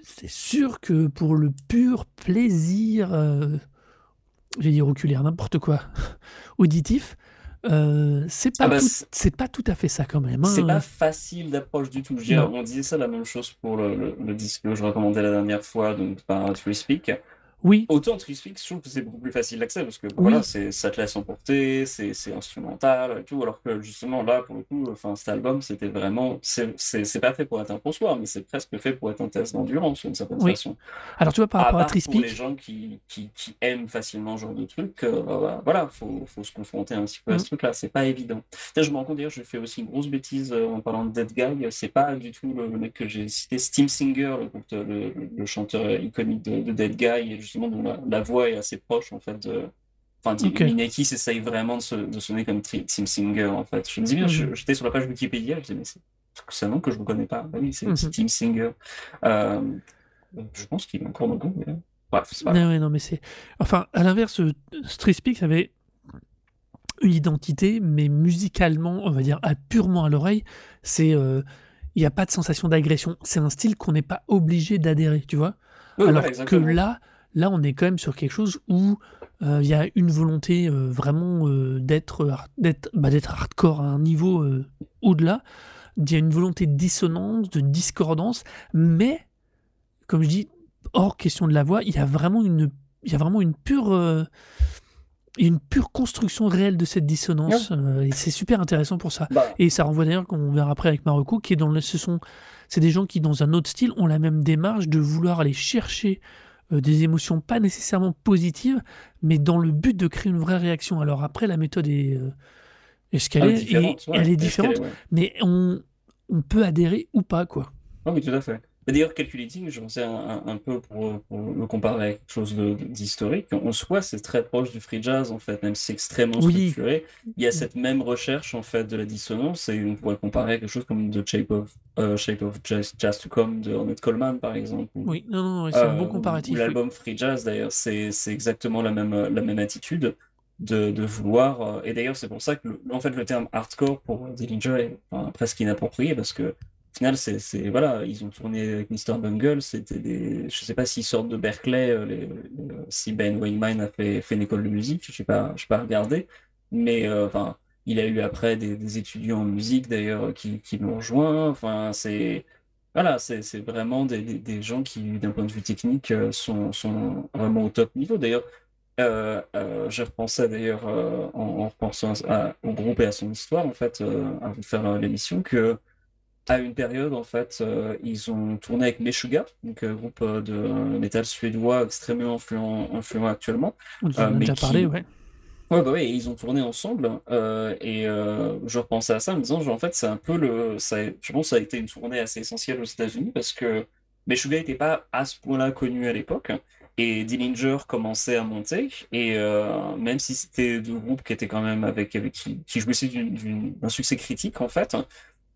c'est sûr que pour le pur plaisir, j'ai dit oculaire, n'importe quoi, auditif, euh, c'est pas, ah bah, c'est pas tout à fait ça quand même. C'est hein. pas facile d'approche du tout. On disait ça la même chose pour le, le, disque que je recommandais la dernière fois, donc par Free Speak. Oui. Autant Trisfix, je trouve que c'est beaucoup plus facile d'accès parce que voilà, c'est, ça te laisse emporter, c'est, c'est instrumental et tout. Alors que justement là, pour le coup, enfin, cet album, c'était vraiment. C'est, pas fait pour être un post-war, mais c'est presque fait pour être un test d'endurance d'une certaine façon. Alors tu vois, par rapport à, Trispeak. Pour les gens qui, qui, qui, aiment facilement ce genre de truc, euh, bah, voilà, faut, faut se confronter un petit peu à ce mm. truc-là. C'est pas évident. je me rends compte d'ailleurs, je fais aussi une grosse bêtise euh, en parlant de Dead Guy. C'est pas du tout le, mec que j'ai cité, Steam Singer, le, le, chanteur iconique de, de Dead Guy, et justement dont la, la voix est assez proche en fait de. Enfin, okay. Minaki s'essaye vraiment de, se, de, sonner comme Tim Singer en fait. Je me dis bien, mhm. j'étais sur la page Wikipédia, je me disais, mais c'est un nom que je ne connais pas. Bah oui, c'est mm Tim Singer. Euh, je pense qu'il est encore dans le groupe. Mais... Bref, c'est pas non, non, mais c'est. Enfin, à l'inverse, Street Speak avait une identité, mais musicalement, on va dire, à, purement à l'oreille, c'est. Euh, il n'y a pas de sensation d'agression. C'est un style qu'on n'est pas obligé d'adhérer, tu vois? Alors que là, Là, on est quand même sur quelque chose où euh, il y a une volonté euh, vraiment euh, d'être bah, d'être hardcore à un niveau au-delà. Il y a une volonté de dissonance, de discordance, mais comme je dis, hors question de la voix, il y a vraiment une, il y a vraiment une pure une pure construction réelle de cette dissonance et c'est super intéressant pour ça bah. et ça renvoie d'ailleurs qu'on verra après avec Marocco qui est dans le, ce sont c'est des gens qui dans un autre style ont la même démarche de vouloir aller chercher euh, des émotions pas nécessairement positives, mais dans le but de créer une vraie réaction. Alors après, la méthode est, euh, escalée, et, elle est différente, mais on, on peut adhérer ou pas, quoi. Oui, tout à fait. D'ailleurs, Calculating, je pensais un, un, peu pour, pour, le comparer avec quelque chose d'historique. En soi, c'est très proche du free jazz, en fait, même si c'est extrêmement structuré. Il y a cette même recherche, en fait, de la dissonance, et on pourrait comparer à quelque chose comme The Shape of, uh, Shape of jazz, jazz, to Come de Ornette Coleman, par exemple. oui, non, non, c'est un bon euh, comparatif. L'album Free Jazz, d'ailleurs, c'est exactement la même, la même attitude. De, de, vouloir. Euh, et d'ailleurs, c'est pour ça que le, en fait, le terme hardcore pour Dillinger est presque inapproprié parce que au c'est, voilà, ils ont tourné avec Mr. Bungle, c'était des, je sais pas s'ils sortent de Berkeley, euh, les, si Ben Wayman a fait, fait une école de musique, je sais pas, je pas regarder, mais euh, enfin, il a eu après des, étudiants en musique d'ailleurs qui, qui l'ont rejoint, enfin, c'est, voilà, c'est, vraiment des, des, gens qui, d'un point de vue technique, euh, sont, sont vraiment au top niveau. D'ailleurs, euh, je repensais d'ailleurs en, en, repensant au groupe et à son histoire, en fait, avant de faire l'émission, que à une période, en fait, euh, ils ont tourné avec Meshuggah, donc un euh, groupe euh, de métal suédois extrêmement influent, influent actuellement. On en a déjà parlé, ouais. Ouais, bah ouais, ils ont tourné ensemble. et je repensais à ça en me disant, genre, en fait, c'est un peu le. Ça, je pense que ça a été une tournée assez essentielle aux États-Unis parce que Meshuggah n'était pas à ce point-là connu à l'époque. Et Dillinger commençait à monter. Et même si c'était deux groupes qui étaient quand même avec, avec qui, qui jouissaient d'un succès critique, en fait,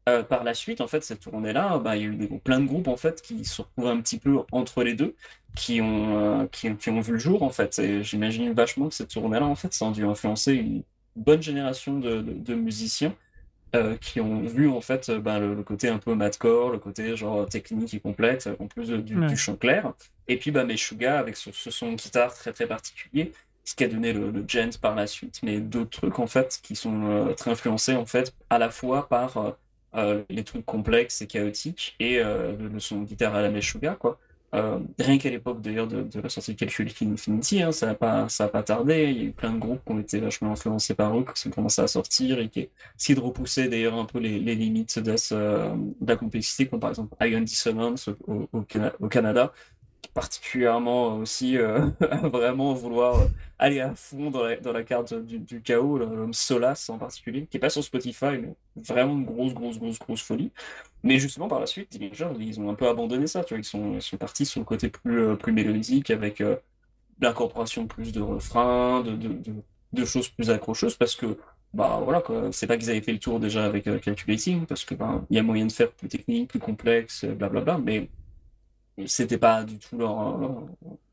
euh, par la suite, en fait, cette tournée-là, bah, il y a eu des, plein de groupes en fait qui se retrouvent un petit peu entre les deux, qui ont, euh, qui, ont vu le jour en fait. Et j'imagine vachement que cette tournée-là, en fait, ça a dû influencer une bonne génération de, de, musiciens euh, qui ont vu en fait bah, le, côté un peu madcore, le côté genre technique et complexe, en plus du, du chant clair. Et puis bah, Meshuga avec ce, ce, son de guitare très très particulier, ce qui a donné le, le gent par la suite, mais d'autres trucs en fait qui sont très influencés en fait à la fois par euh, les trucs complexes et chaotiques, et euh, le son de guitare à la Meshuggah, quoi. Euh, rien qu'à l'époque d'ailleurs de, la sortie de Calculating Infinity, hein, ça n'a pas, pas tardé. Il y a eu plein de groupes qui ont été vachement influencés par eux, qui ont commencé à sortir et qui essayé de repousser d'ailleurs un peu les, les limites de, de, la complexité, comme par exemple Ion Dissonance au Canada, particulièrement aussi euh, vraiment vouloir aller à fond dans la, dans la carte du, du chaos, l'homme Solas en particulier, qui est pas sur Spotify, mais vraiment une grosse, grosse, grosse, grosse folie. Mais justement, par la suite, ils ont un peu abandonné ça, tu vois, ils sont, sont partis sur le côté plus, euh, plus mélodique, avec euh, l'incorporation plus de refrains, de, de, de, choses plus accrocheuses, parce que bah voilà c'est pas qu'ils avaient fait le tour déjà avec Calculating, parce que bah, y a moyen de faire plus technique, plus complexe, blablabla, mais c'était pas du tout leur,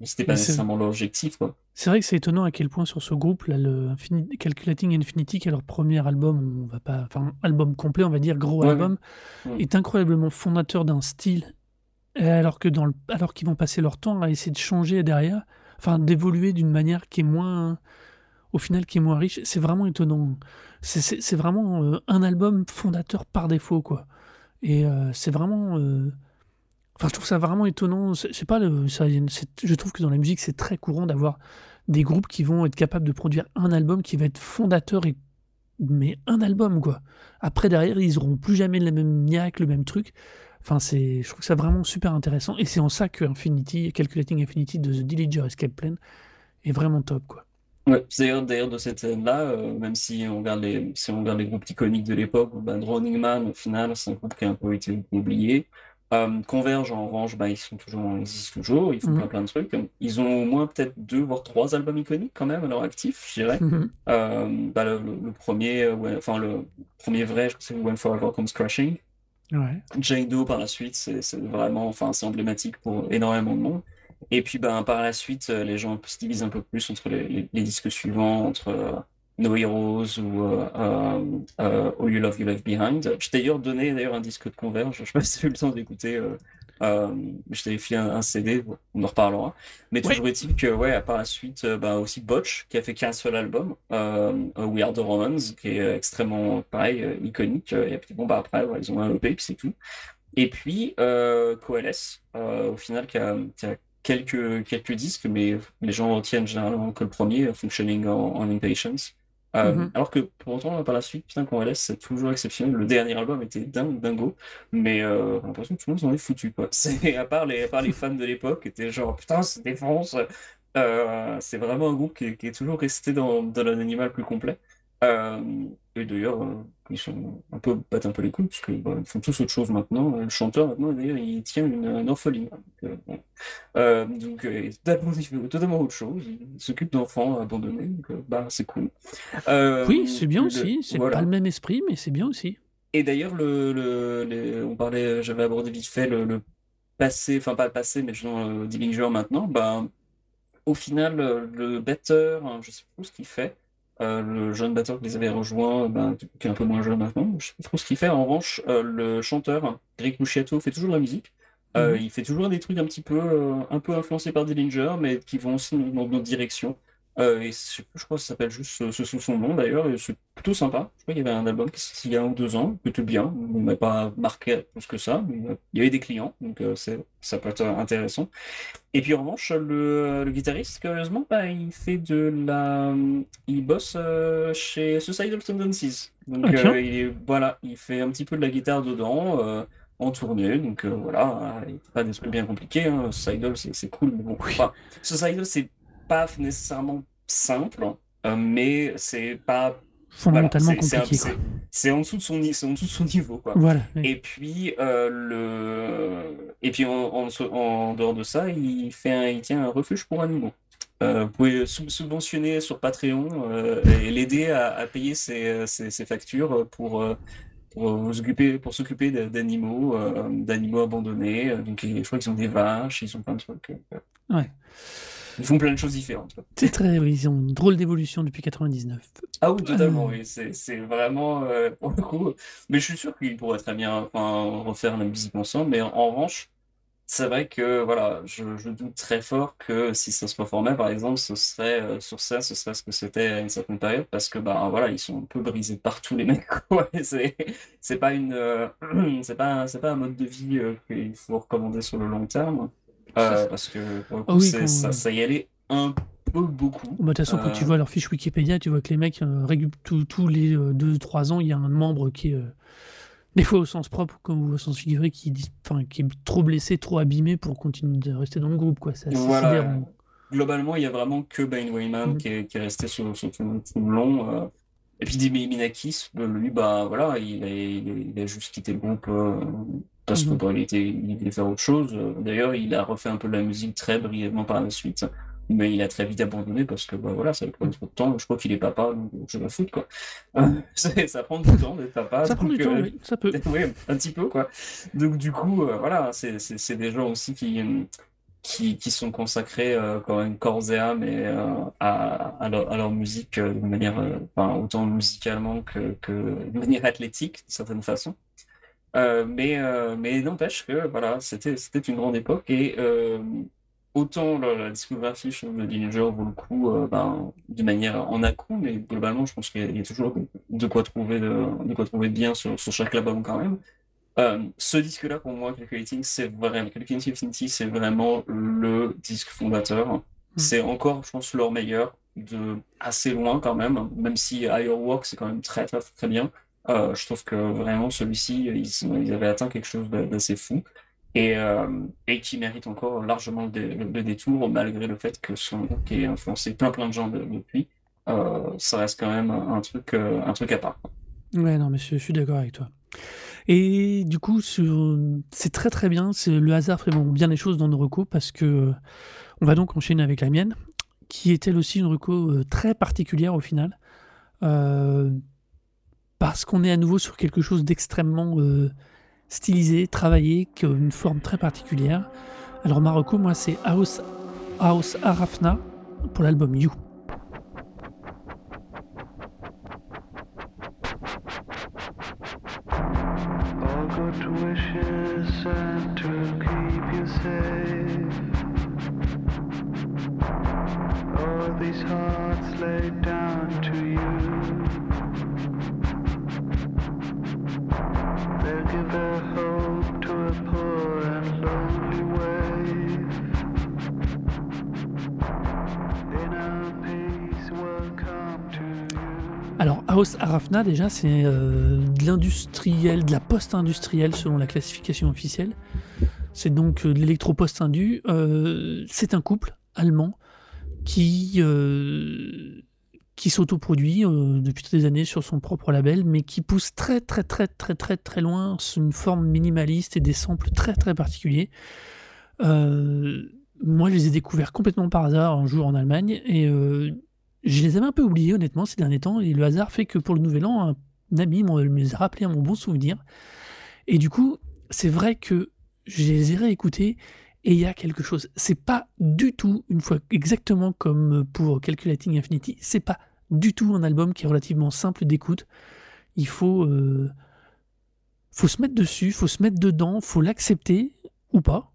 c'était pas nécessairement leur objectif quoi. C'est vrai que c'est étonnant à quel point sur ce groupe là le Calculating Infinity qui est leur premier album, on va pas enfin album complet, on va dire gros album est incroyablement fondateur d'un style alors que dans le, alors qu'ils vont passer leur temps à essayer de changer derrière, enfin d'évoluer d'une manière qui est moins au final qui est moins riche, c'est vraiment étonnant. C'est vraiment euh, un album fondateur par défaut quoi. Et euh, c'est vraiment euh, Je trouve ça vraiment étonnant. C'est pas le, je trouve que dans la musique, c'est très courant d'avoir des groupes qui vont être capables de produire un album qui va être fondateur et mais un album quoi. Après derrière, ils auront plus jamais le même niaque, le même truc. Enfin, c'est, je trouve ça vraiment super intéressant et c'est en ça que Infinity, Calculating Infinity de The Dillinger Escape Plan est vraiment top quoi. Ouais, d'ailleurs de cette scène-là, euh, même si on regarde les, si on regarde les groupes iconiques de l'époque, ben, Drowning Man, au final, c'est un groupe qui a un peu été oublié. Euh, Converge, en revanche, bah, ils sont toujours, ils existent toujours, ils font mhm. plein, plein de trucs. Ils ont au moins peut-être deux voire trois albums iconiques quand même à leur actif, je dirais. Mhm. Euh, bah, le, premier, enfin le premier vrai, je c'est When Forever Comes Crashing. Ouais. Jane Doe par la suite, c'est vraiment, enfin c'est emblématique pour énormément de monde. Et puis ben par la suite, euh, les gens se divisent un peu plus entre les, les disques suivants, entre No Heroes ou euh, euh, euh, All You Love You Left Behind. Je t'ai d'ailleurs donné d'ailleurs un disque de Converge, je sais pas si tu as eu le temps d'écouter. je t'avais fait un, CD, on en reparlera. Mais toujours est-il que, ouais, par la suite, bah, aussi Botch, qui a fait qu'un seul album, We Are the Romans, qui est extrêmement, pareil, iconique. Et puis bon, bah après, ils ont un EP, puis c'est tout. Et puis, Coalesce, au final, qui a, quelques, quelques disques, mais les gens retiennent généralement que le premier, Functioning en Impatience. Euh, mhm. Alors que pour autant, par la suite, putain, quand laisse, c'est toujours exceptionnel. Le dernier album était dingue, dingo, mais euh, j'ai l'impression que tout le monde s'en est foutu, quoi. C'est, à part les, à part les fans de l'époque, qui étaient genre, putain, c'est défonce. Euh, c'est vraiment un groupe qui, qui, est toujours resté dans, dans l'animal plus complet. Euh, et d'ailleurs, euh, ils sont un peu battent un peu les couilles, parce qu'ils bah, font tous autre chose maintenant. Le chanteur, maintenant, d'ailleurs, il tient une, orpheline. Donc, euh, donc il fait totalement autre chose. Il s'occupe d'enfants abandonnés, donc bah, c'est cool. oui, c'est bien aussi. C'est pas le même esprit, mais c'est bien aussi. Et d'ailleurs, le, le, on parlait, j'avais abordé vite fait le, passé, enfin pas le passé, mais genre Dillinger maintenant. Bah, au final, le better, hein, je sais pas ce qu'il fait. Le jeune batteur qui les avait rejoints, ben, qui est un peu moins jeune maintenant, je sais pas trop ce qu'il fait. En revanche, le chanteur, Greg Luciato, fait toujours de la musique. Mhm. il fait toujours des trucs un petit peu, un peu influencés par Dillinger, mais qui vont aussi dans d'autres directions. Euh, et je, je crois que ça s'appelle juste ce, sous son nom d'ailleurs, et c'est plutôt sympa. Je crois qu'il y avait un album qui sorti il y a un ou deux ans, plutôt bien. On m'a pas marqué plus que ça, mais euh, il y avait des clients, donc euh, ça peut être intéressant. Et puis en revanche, le, le guitariste, curieusement, bah, il fait de la. Il bosse euh, chez Suicidal Tendencies. Donc Ah, euh, il voilà, il fait un petit peu de la guitare dedans. euh, en tournée, donc euh, voilà, pas des trucs bien compliqués, hein. Suicidal c'est c'est cool, mais bon, Oui. enfin, Suicidal c'est pas nécessairement simple, euh, mais c'est pas. Voilà, Fondamentalement un- compliqué, c'est- en, dessous de son ni- c'est en dessous de son niveau, quoi. Voilà. oui. Et puis, euh, le... et puis en, en- en dehors de ça, il, fait un- il tient un refuge pour animaux. Euh, vous pouvez sub- subventionner sur Patreon euh, et l'aider à, à payer ses, ses- ses factures pour, euh, pour s'occuper d'animaux, d'animaux abandonnés. Donc, je crois qu'ils ont des vaches, ils ont plein de trucs. Ouais. Ils font plein de choses différentes. C'est très, oui, ils ont une drôle d'évolution depuis 99. Ah oui, totalement, Euh. oui. C'est, vraiment, euh, pour le coup. Mais je suis sûr qu'ils pourraient très bien enfin, refaire la musique ensemble. Mais en, en revanche, c'est vrai que voilà, je, je doute très fort que si ça se reformait, par exemple, ce serait euh, sur ça, ce serait ce que c'était à une certaine période, parce que bah voilà, ils sont un peu brisés partout les mecs. C'est, pas une, euh, c'est pas, c'est pas un mode de vie euh, qu'il faut recommander sur le long terme, euh, parce que pour le Ah oui, quand- ça, ça y allait un peu beaucoup. Bah, De toute façon, quand tu Euh, vois leur fiche Wikipédia, tu vois que les mecs, euh, tous les 2-3 ans, il y a un membre qui est, des fois au sens propre comme au sens figuré, qui, enfin, qui est trop blessé, trop abîmé pour continuer de rester dans le groupe. quoi. C'est Voilà. globalement, il y a vraiment que Bane Wayman Mhm. qui, est, qui est resté sur, sur tout, tout le long. Et puis Dimi Minakis, lui, bah voilà, il a, il a, il a juste quitté le groupe euh, parce que Mhm. il était, il voulait faire autre chose. D'ailleurs, il a refait un peu de la musique très brièvement par la suite. Mais il a très vite abandonné parce que bah, voilà, ça lui prenait trop de temps. Je crois qu'il est papa, donc je m'en fous quoi. Ça prend du temps d'être papa. Ça prend du temps, euh, oui, ça peut. oui, un petit peu, quoi. Donc, du coup, euh, voilà, c'est des gens aussi qui, euh, qui, qui sont consacrés euh, quand même corps et âme et, euh, à, à, leur, à leur musique euh, de manière, enfin, autant musicalement que, que de manière athlétique, d'une certaine façon. Euh, mais euh, mais n'empêche que, voilà, c'était c'était une grande époque et euh, autant la, la discographie, je de Dillinger vaut le coup, euh, ben, de manière en à-coup, mais globalement, je pense qu'il y a- il y a toujours de quoi trouver de, de quoi trouver bien sur, sur chaque album quand même. Euh, ce disque-là, pour moi, Calculating, c'est vraiment, Calculating Infinity, c'est vraiment le disque fondateur. C'est encore, je pense, leur meilleur, de assez loin quand même, même si Higher Work, c'est quand même très, très, très bien. Euh, je trouve que vraiment, celui-ci, ils, avaient atteint quelque chose d'a- d'assez fou et, euh, et qui mérite encore largement le, dé- le- le détour, malgré le fait que son qui ait influencé plein, plein de gens de- depuis. Euh, ça reste quand même un, truc, un truc à part. Ouais, non, mais je, suis d'accord avec toi. Et du coup, c'est très très bien. Le hasard fait bien les choses dans nos recos parce que on va donc enchaîner avec la mienne, qui est elle aussi une reco très particulière au final, parce qu'on est à nouveau sur quelque chose d'extrêmement euh, stylisé, travaillé, qui a une forme très particulière. Alors ma reco, moi, c'est House, House Arafna pour l'album You. These hearts laid down to you. Arafna, déjà, c'est euh, de l'industriel, de la post-industrielle selon la classification officielle. C'est donc euh, de l'électro-post-indu. Euh, c'est un couple allemand qui, qui s'autoproduit depuis des années sur son propre label, mais qui pousse très, très, très, très, très, très loin une forme minimaliste et des samples très, très particuliers. Moi, je les ai découverts complètement par hasard un jour en Allemagne et je les avais un peu oubliés, honnêtement, ces derniers temps. Et le hasard fait que pour le nouvel an, un ami me les a rappelés à mon bon souvenir. Et du coup, c'est vrai que je les ai réécoutés et il y a quelque chose. C'est pas du tout, une fois exactement comme pour Calculating Infinity, c'est pas du tout un album qui est relativement simple d'écoute. Il faut, euh, faut se mettre dessus, faut se mettre dedans, faut l'accepter ou pas.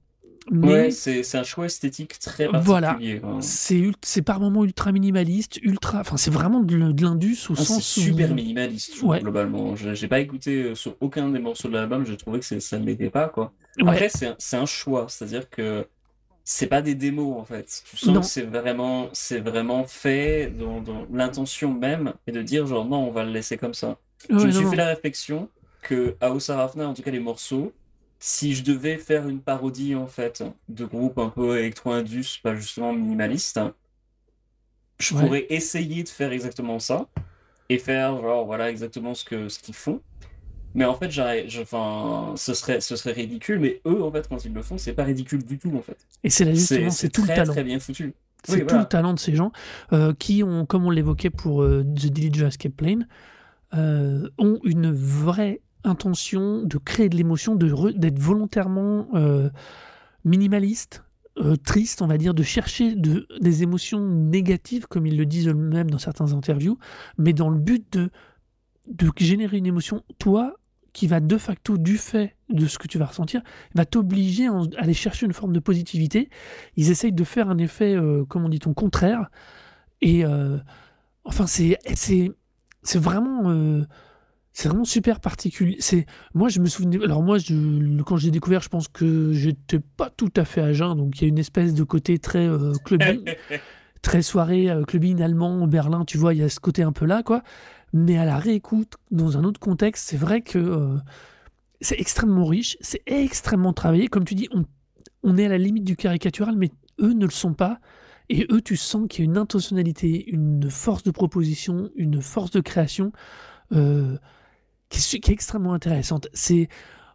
Mais Ouais, c'est un choix esthétique très voilà, particulier. c'est ult- c'est par moments ultra minimaliste, ultra, enfin c'est vraiment de, l'indus au Ah, c'est sens où super minimaliste, Ouais. globalement. Je- J'ai pas écouté euh, sur aucun des morceaux de l'album, j'ai trouvé que ça ne l'était pas, quoi. Après, c'est un, c'est un choix, c'est-à-dire que c'est pas des démos, en fait. Tu sens non, que c'est vraiment, vraiment fait dans, dans l'intention même et de dire, genre, non, on va le laisser comme ça. Je me suis non. fait la réflexion que à Sarafna, en tout cas les morceaux, si je devais faire une parodie, en fait, de groupe un peu électro-indus, pas justement minimaliste, je Ouais. pourrais essayer de faire exactement ça et faire genre voilà exactement ce que ce qu'ils font mais en fait je- enfin ce serait ce serait ridicule mais eux en fait quand ils le font c'est pas ridicule du tout en fait Et c'est là justement, c'est tout le talent. très bien foutu C'est oui tout voilà le talent de ces gens euh, qui ont, comme on l'évoquait pour euh, The Dillinger Escape Plane, euh, ont une vraie intention de créer de l'émotion, d'être volontairement euh, minimaliste, euh, triste, on va dire, de chercher de, des émotions négatives, comme ils le disent eux-mêmes dans certaines interviews, mais dans le but de, de générer une émotion, toi, qui va de facto, du fait de ce que tu vas ressentir, va t'obliger à aller chercher une forme de positivité. Ils essayent de faire un effet, euh, comment dit-on, contraire. Et euh, enfin, c'est vraiment c'est vraiment super particulier. C'est moi, je me souvenais. Alors moi, je, quand j'ai découvert, je pense que j'étais pas tout à fait à jeun, donc il y a une espèce de côté très euh, clubbing, très soirée euh, clubbing allemand, Berlin. Tu vois, il y a ce côté un peu là, quoi. Mais à la réécoute, dans un autre contexte, c'est vrai que euh, c'est extrêmement riche, c'est extrêmement travaillé. Comme tu dis, on, on est à la limite du caricatural, mais eux ne le sont pas. Et eux, tu sens qu'il y a une intentionnalité, une force de proposition, une force de création euh, qui, est, extrêmement intéressante. C'est,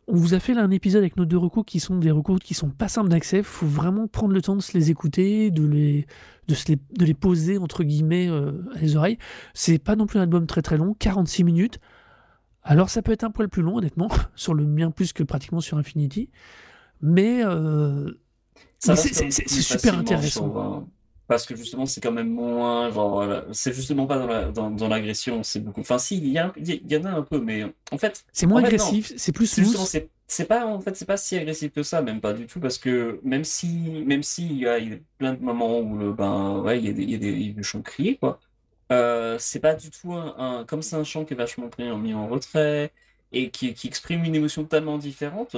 on vous a fait là un épisode avec nos deux recours qui sont des recours qui sont pas simples d'accès. Il faut vraiment prendre le temps de se les écouter, de les, de se les, de les poser entre guillemets euh, à les oreilles. C'est pas non plus un album très très long, 46 minutes. Alors ça peut être un poil plus long honnêtement, sur le mien plus que pratiquement sur Infinity. Mais, euh, mais c'est- super intéressant. Parce que justement c'est quand même moins genre c'est justement pas dans la dans, dans l'agression c'est beaucoup enfin si il y, a un- il y en a un peu mais en fait C'est moins en fait, non. agressif, c'est plus justement, c'est c'est pas en fait c'est pas si agressif que ça, même pas du tout, parce que même si même si il y a, il y a plein de moments où le ben ouais il y a des il y a des, il y a des chants criés quoi, euh, c'est pas du tout un, un- comme c'est un chant qui est vachement pris en mis en retrait et qui, qui exprime une émotion totalement différente.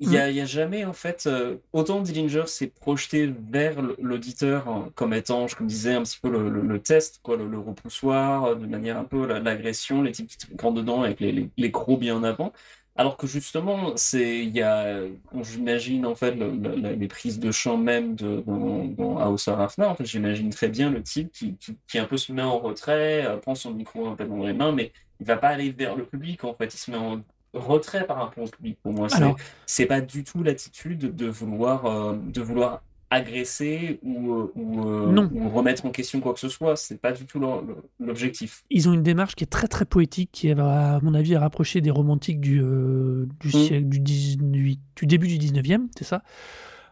Il y a, il y a jamais en fait euh, autant Dillinger s'est projeté vers l'auditeur hein, comme étant, comme disais, un petit peu le, le- le test, quoi, le, le repoussoir, euh, de manière un peu la- l'agression, les types qui te rentrent dedans avec les, les, les crocs bien en avant. Alors que justement, c'est, il y a, j'imagine en fait le- le- le- les prises de chant même de, dans, dans House of Rafna, en fait, j'imagine très bien le type qui, qui, qui un peu se met en retrait, euh, prend son micro un peu dans les mains, mais il va pas aller vers le public en fait, il se met en retrait par rapport au public. Pour moi, c'est, pas du tout l'attitude de vouloir, euh, de vouloir agresser ou, euh, ou, euh, Non. ou remettre en question quoi que ce soit. C'est pas du tout l'objectif. ils ont une démarche qui est très très poétique, qui va, à mon avis, rapprocher des romantiques du, euh, du, Mm. siècle, du, 18 du début du 19e, c'est ça?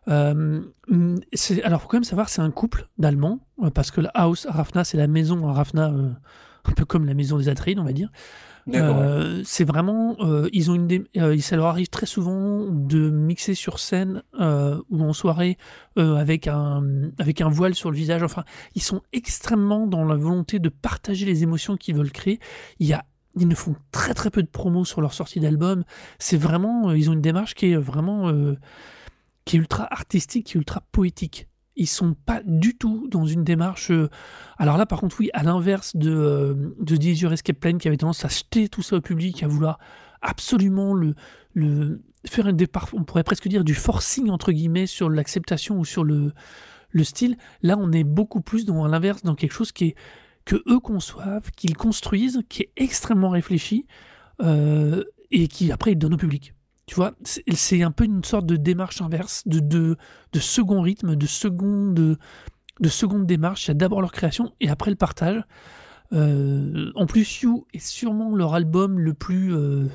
Euh, mm, Alors, faut quand même savoir, c'est un couple d'Allemands, parce que la House à Rafna, c'est la maison à Rafna, un peu comme la maison des Atrides, on va dire. Euh, c'est vraiment, euh, ils ont une, euh, ça leur arrive très souvent de mixer sur scène ou en soirée avec un avec un voile sur le visage. Enfin, ils sont extrêmement dans la volonté de partager les émotions qu'ils veulent créer. Il y a, ils ne font très très peu de promos sur leur sortie d'album. C'est vraiment, ils ont une démarche qui est vraiment qui est ultra artistique, qui est ultra poétique. Ils sont pas du tout dans une démarche. euh, Alors là, par contre, oui, à l'inverse de, euh, de Your Escape qui avait tendance à jeter tout ça au public, à vouloir absolument le, le faire un départ, on pourrait presque dire du forcing entre guillemets sur l'acceptation ou sur le, le style. Là, on est beaucoup plus dans l'inverse, dans quelque chose qui est que eux conçoivent, qu'ils construisent, qui est extrêmement réfléchi euh, et qui après ils donnent au public. Tu vois, c'est un peu une sorte de démarche inverse, de, second rythme, de seconde, de seconde démarche. Il y a d'abord leur création et après le partage. Euh, en plus, You est sûrement leur album le plus. euh,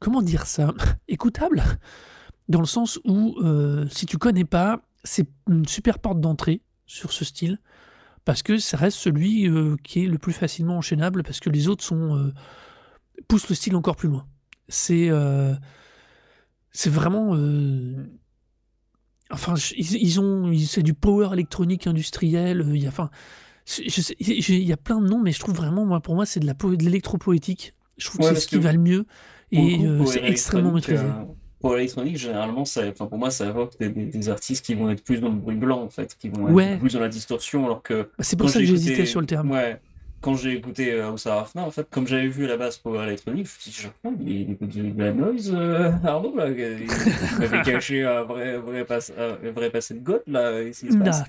comment dire ça Écoutable Dans le sens où, euh, si tu connais pas, c'est une super porte d'entrée sur ce style. parce que ça reste celui qui est le plus facilement enchaînable, parce que les autres poussent le style encore plus loin. C'est euh, c'est vraiment... euh, enfin, ils, ils ont... C'est du power électronique industriel, euh, il y a... Enfin, il y a plein de noms, mais je trouve vraiment, moi, pour moi, c'est de la de l'électropoétique. Je trouve Ouais, que c'est ce qui va le mieux, et euh, c'est extrêmement maîtrisé. pour l'électronique, généralement, ça, enfin, pour moi, ça évoque des, des- artistes qui vont être plus dans le bruit blanc, en fait, qui vont être Ouais. plus dans la distorsion, alors que Bah, c'est pour ça que j'hésitais sur le terme. ouais, quand j'ai écouté euh, en fait, comme j'avais vu à la base Power Electronic, je me suis dit, oh, il écoute de la noise, euh, Arnaud, là, il m'avait caché un vrai, vrai, passe, un vrai passé de goth, là, se passe?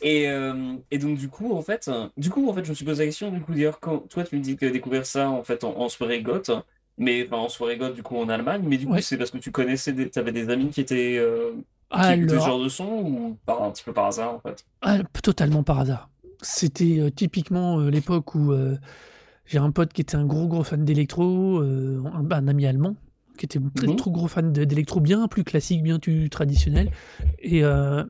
Et, euh, et donc du coup en fait du coup en fait je me suis posé la question du coup d'ailleurs quand toi tu me dis que tu as découvert ça en fait en, en soirée goth mais enfin en soirée goth du coup en Allemagne mais du coup Ouais. c'est parce que tu connaissais des, t'avais des amis qui étaient euh, qui écoutaient ce Alors, genre de son ou par un petit peu par hasard en fait? Ah, totalement par hasard. C'était euh, typiquement euh, l'époque où euh, j'ai un pote qui était un gros gros fan d'électro, euh, un, un ami allemand qui était très Mhm. trop gros fan de- d'électro, bien plus classique, bien plus traditionnel. Et, euh,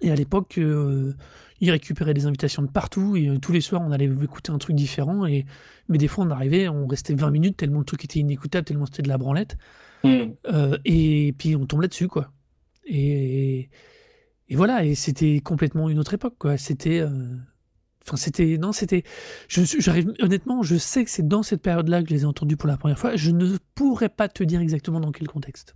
et à l'époque, euh, il récupérait des invitations de partout et euh, tous les soirs on allait écouter un truc différent. Et, mais des fois on arrivait, on restait 20 minutes tellement le truc était inécoutable, tellement c'était de la branlette. Euh, et puis on tombe là-dessus, quoi. Et, et voilà, et c'était complètement une autre époque, quoi. C'était. euh, Enfin, c'était. Non, c'était. Je, j'arrive, honnêtement, je sais que c'est dans cette période-là que je les ai entendus pour la première fois. Je ne pourrais pas te dire exactement dans quel contexte.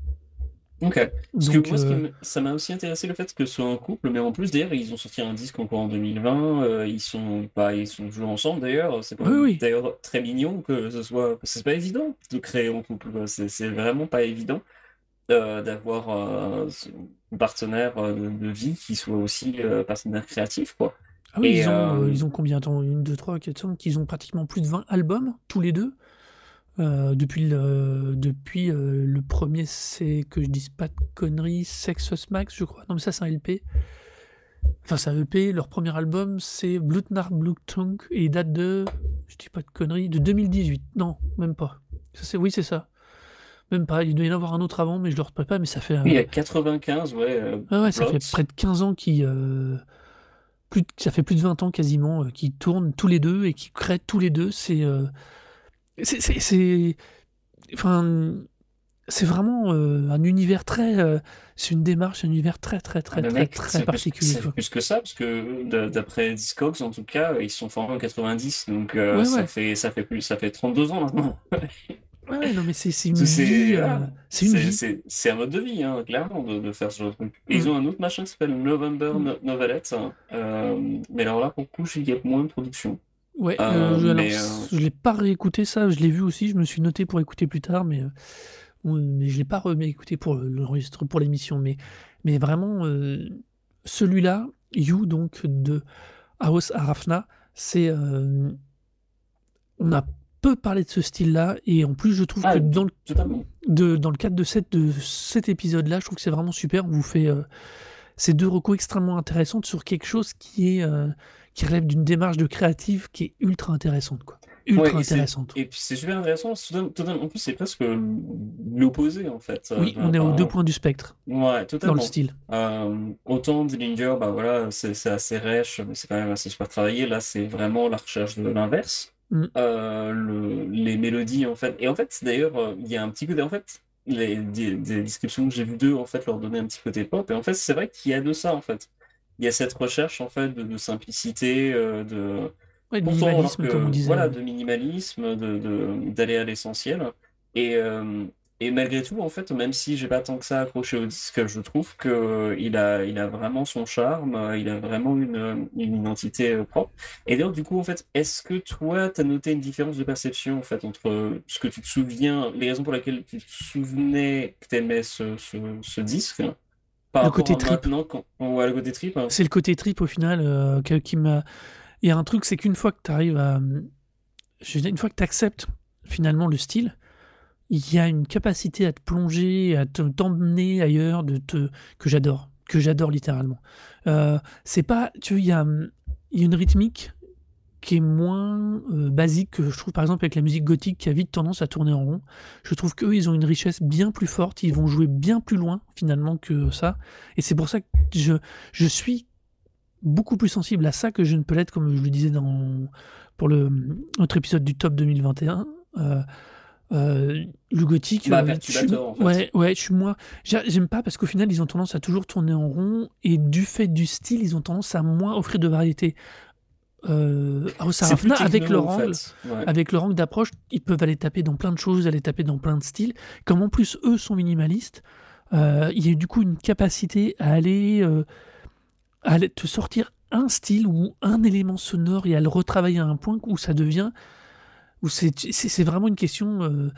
ok parce que Donc, moi qui euh, ça m'a aussi intéressé le fait que ce soit un couple mais en plus d'ailleurs ils ont sorti un disque encore en 2020 euh, ils sont pas ils sont toujours ensemble d'ailleurs c'est Oui, oui. d'ailleurs très mignon que ce soit c'est pas évident de créer un couple c'est vraiment pas évident d'avoir euh, un partenaire euh, de, vie qui soit aussi euh, partenaire créatif, quoi. Ah oui, ils, ont, ils ont combien de temps? Une, deux, trois, quatre, cinq? Ils ont pratiquement plus de 20 albums, tous les deux. Euh, depuis le, depuis euh, le premier, c'est que je dise pas de conneries, Sexus Max, je crois. Non, mais ça, c'est un LP. Enfin, c'est un EP. Leur premier album, c'est Blutnar Blutung et il date de, je dis pas de conneries, de 2018. Non, même pas. Ça, oui, c'est ça. Même pas. Il doit y en avoir un autre avant, mais je le retrouve pas. Mais ça fait. euh, Oui, il y a 95, ouais. euh, ah ouais, ça fait près de 15 ans qui plus de- ça fait plus de 20 ans quasiment euh, qu'ils tournent tous les deux et qui créent tous les deux. C'est euh, c'est enfin c'est vraiment euh, un univers très euh, c'est une démarche, un univers très très très Le très mec, très particulier. c'est plus que ça, parce que d'après Discogs, en tout cas, ils sont formés en 90, donc euh, Ouais, ça ouais. fait ça fait plus, ça fait 32 ans maintenant. Ouais, non mais c'est une C'est- vie, euh, un mode de vie, hein, clairement, de, de faire ce genre de truc. Et Mm. ils ont un autre machin qui s'appelle November Mm. No- Novelette, euh, mais alors là, pour le coup, il y a moins de production. Ouais, Euh, euh, je, alors, mais, euh, je l'ai pas réécouté ça, je l'ai vu aussi, je me suis noté pour écouter plus tard, mais, mais je l'ai pas réécouté pour le- l'enregistre pour l'émission. Mais, mais vraiment, celui-là, You, donc de Aos Arafna, c'est. on a peu parlé de ce style-là, et en plus, je trouve Ah, que dans le Totalement. de, dans le cadre de, cette, de cet épisode-là, je trouve que c'est vraiment super. On vous fait euh, ces deux recos extrêmement intéressantes sur quelque chose qui est euh, qui relève d'une démarche de créative qui est ultra intéressante, quoi. Ultra Ouais, intéressante. Et puis c'est super intéressant, totalement- totalement- en plus c'est presque l'opposé en fait. euh, Oui, on est aux deux points du spectre Ouais, dans le totalement. style. Euh, autant Dillinger, bah voilà, c'est c'est assez rêche, mais c'est quand même assez super travaillé. Là, c'est vraiment la recherche de l'inverse. Mm. Euh, le- les mélodies, en fait. Et en fait, d'ailleurs, euh, il y a un petit côté. En fait, les, des, des descriptions que j'ai vues d'eux, en fait, leur donnaient un petit côté pop. Et en fait, c'est vrai qu'il y a de ça, en fait. Il y a cette recherche, en fait, de, de simplicité, euh, de. Ouais, de Pourtant, minimalisme, que, comme on disait. voilà, de minimalisme, de, de- d'aller à l'essentiel. Et, euh, et malgré tout, en fait, même si j'ai pas tant que ça accroché au disque, je trouve que euh, il a, il a vraiment son charme, euh, il a vraiment une, euh, une identité propre. Et d'ailleurs, du coup, en fait, est-ce que toi, tu as noté une différence de perception, en fait, entre ce que tu te souviens, les raisons pour lesquelles tu te souvenais que tu aimais ce, ce, ce disque, par Le côté trip. quand, le côté trip, hein. C'est le côté trip au final euh, qui m'a. Il y a un truc, c'est qu'une fois que tu arrives à. Une fois que tu acceptes finalement le style, il y a une capacité à te plonger, à te- t'emmener ailleurs, de te, que j'adore, que j'adore littéralement. Euh, c'est pas. Tu il y a, une rythmique qui est moins euh, basique que je trouve par exemple avec la musique gothique qui a vite tendance à tourner en rond. Je trouve qu'eux, ils ont une richesse bien plus forte, ils vont jouer bien plus loin finalement que ça. Et c'est pour ça que je, je suis beaucoup plus sensible à ça que je ne peux l'être, comme je le disais dans, pour le, notre épisode du top 2021. Euh, euh, le gothique, Bah, euh, je suis- perturbateur, en fait. ouais, ouais, je suis moins. j'a- J'aime pas parce qu'au final, ils ont tendance à toujours tourner en rond et du fait du style, ils ont tendance à moins offrir de variété. Euh, Arafna, avec leur en angle, fait. Ouais. avec leur angle d'approche, ils peuvent aller taper dans plein de choses, aller taper dans plein de styles. Comme en plus eux sont minimalistes, euh, il y a du coup une capacité à aller, à aller te sortir un style ou un élément sonore et à le retravailler à un point où ça devient, c'est vraiment une question. euh,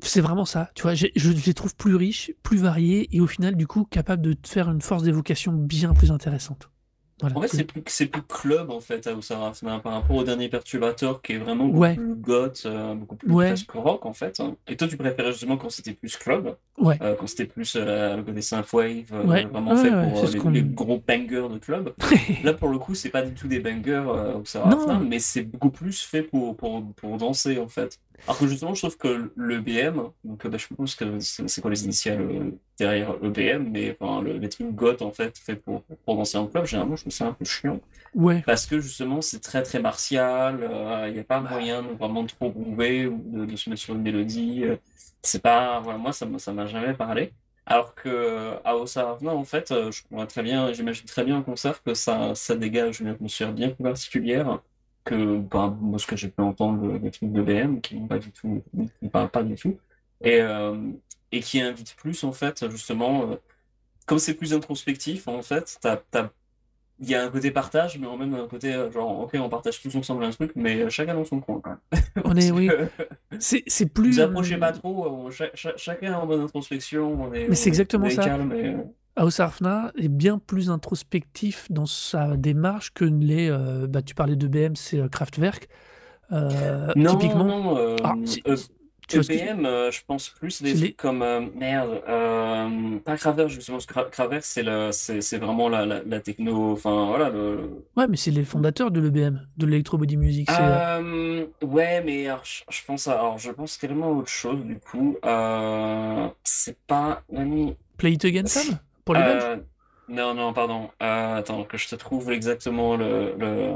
c'est vraiment ça, tu vois. Je, les trouve plus riches, plus variés et au final, du coup, capables de faire une force d'évocation bien plus intéressante. Voilà. En fait, C'est- plus, c'est plus club en fait à Sarafina par rapport au dernier Perturbator qui est vraiment beaucoup Ouais. plus goth, euh, beaucoup plus Ouais. presque rock en fait. hein. Et toi, tu préférais justement quand c'était plus club, Ouais. euh, quand c'était plus euh, le côté synthwave, euh, vraiment fait pour les, gros bangers de club. Là, pour le coup, c'est pas du tout des bangers Non. mais c'est beaucoup plus fait pour, pour, pour danser en fait. Alors que justement, je trouve que le BM, donc euh, bah, je pense que c'est c'est quoi les initiales euh, derrière EBM, mais enfin, le- les trucs goth en fait, fait pour, pour danser en club, généralement, je trouve ça un peu chiant. Ouais. Parce que justement, c'est très très martial, il n'y a pas Bah. moyen de vraiment trop groover ou de, de se mettre sur une mélodie. euh, C'est pas, voilà, moi, ça m'a ça m'a jamais parlé. Alors que à Osarafna, en fait, euh, je très bien, j'imagine très bien en concert que ça, ça dégage une atmosphère bien plus particulière que bah, moi, ce que j'ai pu entendre des trucs de BM qui n'ont pas du tout, qui parlent pas du tout. Et, euh, et qui invite plus, en fait, justement, euh, comme c'est plus introspectif, en fait, il y a un côté partage, mais en même un côté euh, genre, ok, on partage tous ensemble un truc, mais euh, chacun dans son coin quand même. On est, oui. C'est c'est plus. Vous approchez euh, pas trop, on- cha- chacun en bonne introspection, on est, Mais c'est exactement est ça. calme et, euh, House Arfna est bien plus introspectif dans sa démarche que ne l'est. euh, bah, tu parlais de BM, c'est euh, Kraftwerk. Euh, Non, typiquement. non, Ah, si- euh, tu ce que je- EBM, euh, je pense plus des les- trucs comme euh, merde, euh, pas Kraftwerk justement, parce que Kra- Kraftwerk c'est le, c'est, c'est vraiment la, la, la techno, enfin voilà le. Ouais, mais c'est les fondateurs de l'EBM, de l'Electro Body Music. ouais, mais alors, je, je pense à, alors je pense tellement à autre chose du coup. C'est pas. Play It Again Sam Pour Euh, non, non, pardon. Euh, attends, que je te trouve exactement le. le...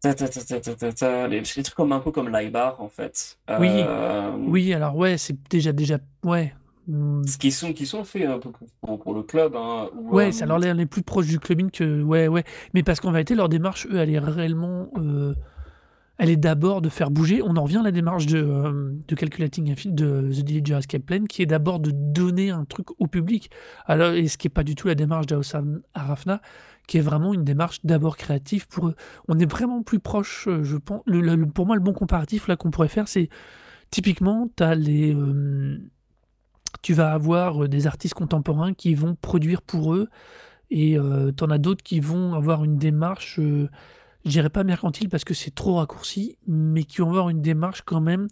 Ta, ta, ta, les, les trucs comme un peu comme l'Ibar en fait. Oui. Euh, Oui, alors ouais, c'est déjà. déjà ouais. Ce qui sont, qui sont faits un peu pour, pour, le club. Hein, où, Ouais, euh, leur l'air les plus proches du clubbing que. Ouais, ouais. Mais parce qu'en vérité, leur démarche, eux, elle est réellement. euh, Elle est d'abord de faire bouger. On en revient à la démarche de, euh, de Calculating de The Dillinger Escape Plan, qui est d'abord de donner un truc au public. Et ce qui n'est pas du tout la démarche d'Aossam Arafna, qui est vraiment une démarche d'abord créative pour eux. On est vraiment plus proche, euh, je pense. Pour moi, le bon comparatif là qu'on pourrait faire, c'est typiquement, as les. euh, tu vas avoir des artistes contemporains qui vont produire pour eux et tu en as d'autres qui vont avoir une démarche, je dirais pas mercantile parce que c'est trop raccourci, mais qui vont avoir une démarche quand même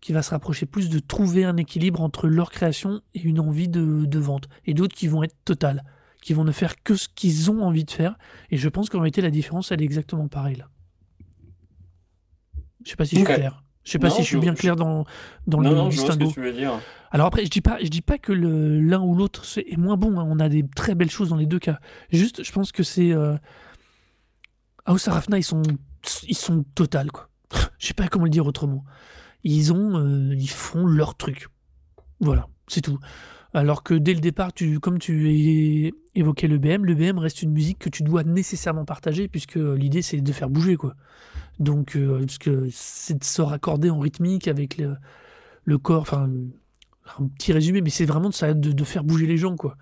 qui va se rapprocher plus de trouver un équilibre entre leur création et une envie de, de vente. Et d'autres qui vont être totales, qui vont ne faire que ce qu'ils ont envie de faire. Et je pense qu'en réalité, la différence, elle est exactement pareille là. Je sais pas si je suis clair. Je sais pas Non, si je suis bien clair dans, dans Non, le non, je vois ce distinguo. que tu veux dire. Alors après, je dis pas, je dis pas que l'un ou l'autre est moins bon. hein. On a des très belles choses dans les deux cas. Juste, je pense que c'est euh... House Arafna, ils sont, ils sont total quoi. Je sais pas comment le dire autrement. Ils ont, euh, ils font leur truc. Voilà, c'est tout. Alors que dès le départ, tu, comme tu évoquais le BM, le BM reste une musique que tu dois nécessairement partager puisque l'idée c'est de faire bouger quoi. Donc, euh, c'est de se raccorder en rythmique avec le, corps, enfin un petit résumé, mais c'est vraiment de, de faire bouger les gens, quoi.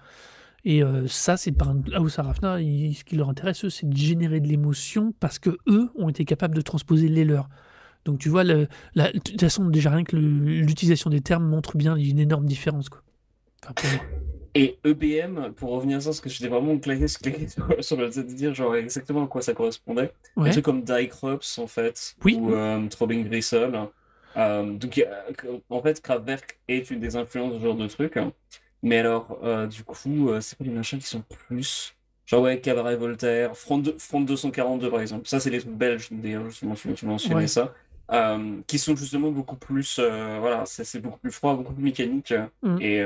Et euh, ça, c'est par un House Arafna, ce qui leur intéresse, eux, c'est de générer de l'émotion parce que eux ont été capables de transposer les leurs. Donc tu vois, le- la- de toute façon, déjà rien que l'utilisation des termes montre bien une énorme différence, quoi. Enfin, pour moi. Et EBM, pour revenir à ça, parce que j'étais vraiment claqué, claqué sur, sur le fait de dire genre exactement à quoi ça correspondait. Ouais. trucs comme Die Krups, en fait, Oui. ou euh, Throbbing Gristle. Euh, donc, en fait, Kraftwerk est une des influences de ce genre de truc. Mais alors, euh, du coup, euh, c'est pas des machins qui sont plus? Genre, ouais, Cabaret Voltaire, Front, de- Front 242 par exemple. Ça, c'est les trucs belges, d'ailleurs, justement, tu, tu mentionnais Ouais. ça. euh, qui sont justement beaucoup plus, euh, voilà, c'est beaucoup plus froid, beaucoup plus mécanique. Mm. Et,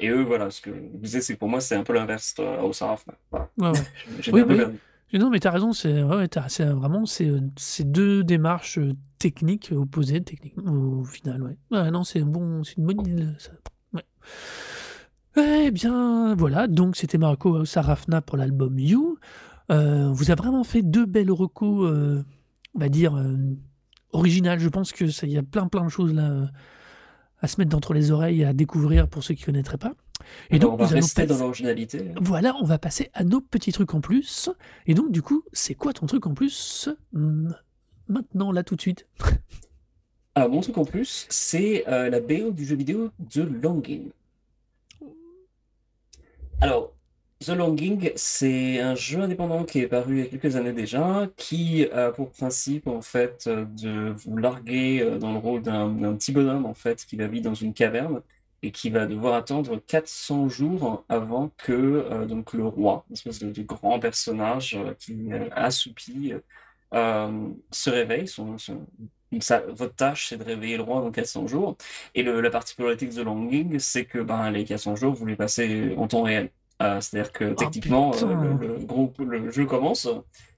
et eux, voilà, ce que je disais, c'est que pour moi, c'est un peu l'inverse au Saraf. Voilà. Ouais, ouais. Oui, un peu perdu. Non, mais t'as raison, c'est ouais, vraiment c'est deux démarches techniques opposées techniques au final, ouais. Ouais, non, c'est bon, c'est une bonne idée. ça. Ouais. Eh bien, voilà, donc c'était Marco Sarafna pour l'album You. Euh, on vous a vraiment fait deux belles recos, euh, on va dire, euh, originales. Je pense que ça, il y a plein plein de choses là euh, à se mettre d'entre les oreilles et à découvrir pour ceux qui ne connaîtraient pas. Et Alors, donc, on va nous allons rester dans passer- l'originalité. voilà, on va passer à nos petits trucs en plus. Et donc, du coup, c'est quoi ton truc en plus Hmm, Maintenant, là, tout de suite? Alors, mon truc en plus, c'est euh, la BO du jeu vidéo The Longing. Alors, The Longing, c'est un jeu indépendant qui est paru il y a quelques années déjà, qui a pour principe, en fait, de vous larguer euh, dans le rôle d'un petit bonhomme, en fait, qui va vivre dans une caverne et qui va devoir attendre 400 jours avant que euh, donc le roi, une espèce de, grand personnage euh, qui euh, se réveille. Ça- votre tâche, c'est de réveiller le roi dans 400 jours. Et le- la particularité de The Longing, c'est que ben, les 400 jours, vous les passez en temps réel. Euh, c'est-à-dire que techniquement, euh, le, le groupe, le jeu commence,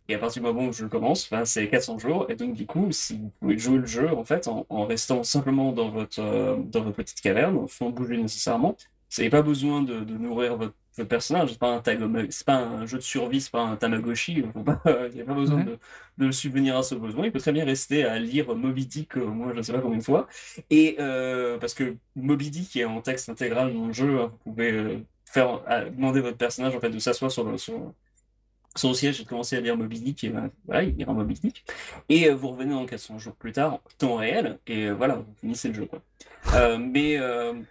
et à partir du moment où le jeu commence, ben, c'est 400 jours. Et donc, du coup, si vous pouvez jouer le jeu en fait en, en restant simplement dans votre, euh, dans votre petite caverne, sans bouger nécessairement, vous n'avez pas besoin de, de nourrir votre, personnage. C'est pas un tag- c'est pas un jeu de survie, c'est pas un Tamagotchi. Pas- Il n'y a pas besoin Ouais. de, de subvenir à ce besoin. Il peut très bien rester à lire Moby Dick, euh, moi je ne sais pas combien de fois. Et euh, parce que Moby Dick est en texte intégral dans le jeu, hein, vous pouvez euh, faire euh, demander à votre personnage en fait de s'asseoir sur le, sur, le siège et de commencer à lire Moby. Et ben, voilà, il lira Moby. Et euh, vous revenez en 400 jours plus tard, temps réel, et euh, voilà, vous finissez le jeu. Euh, mais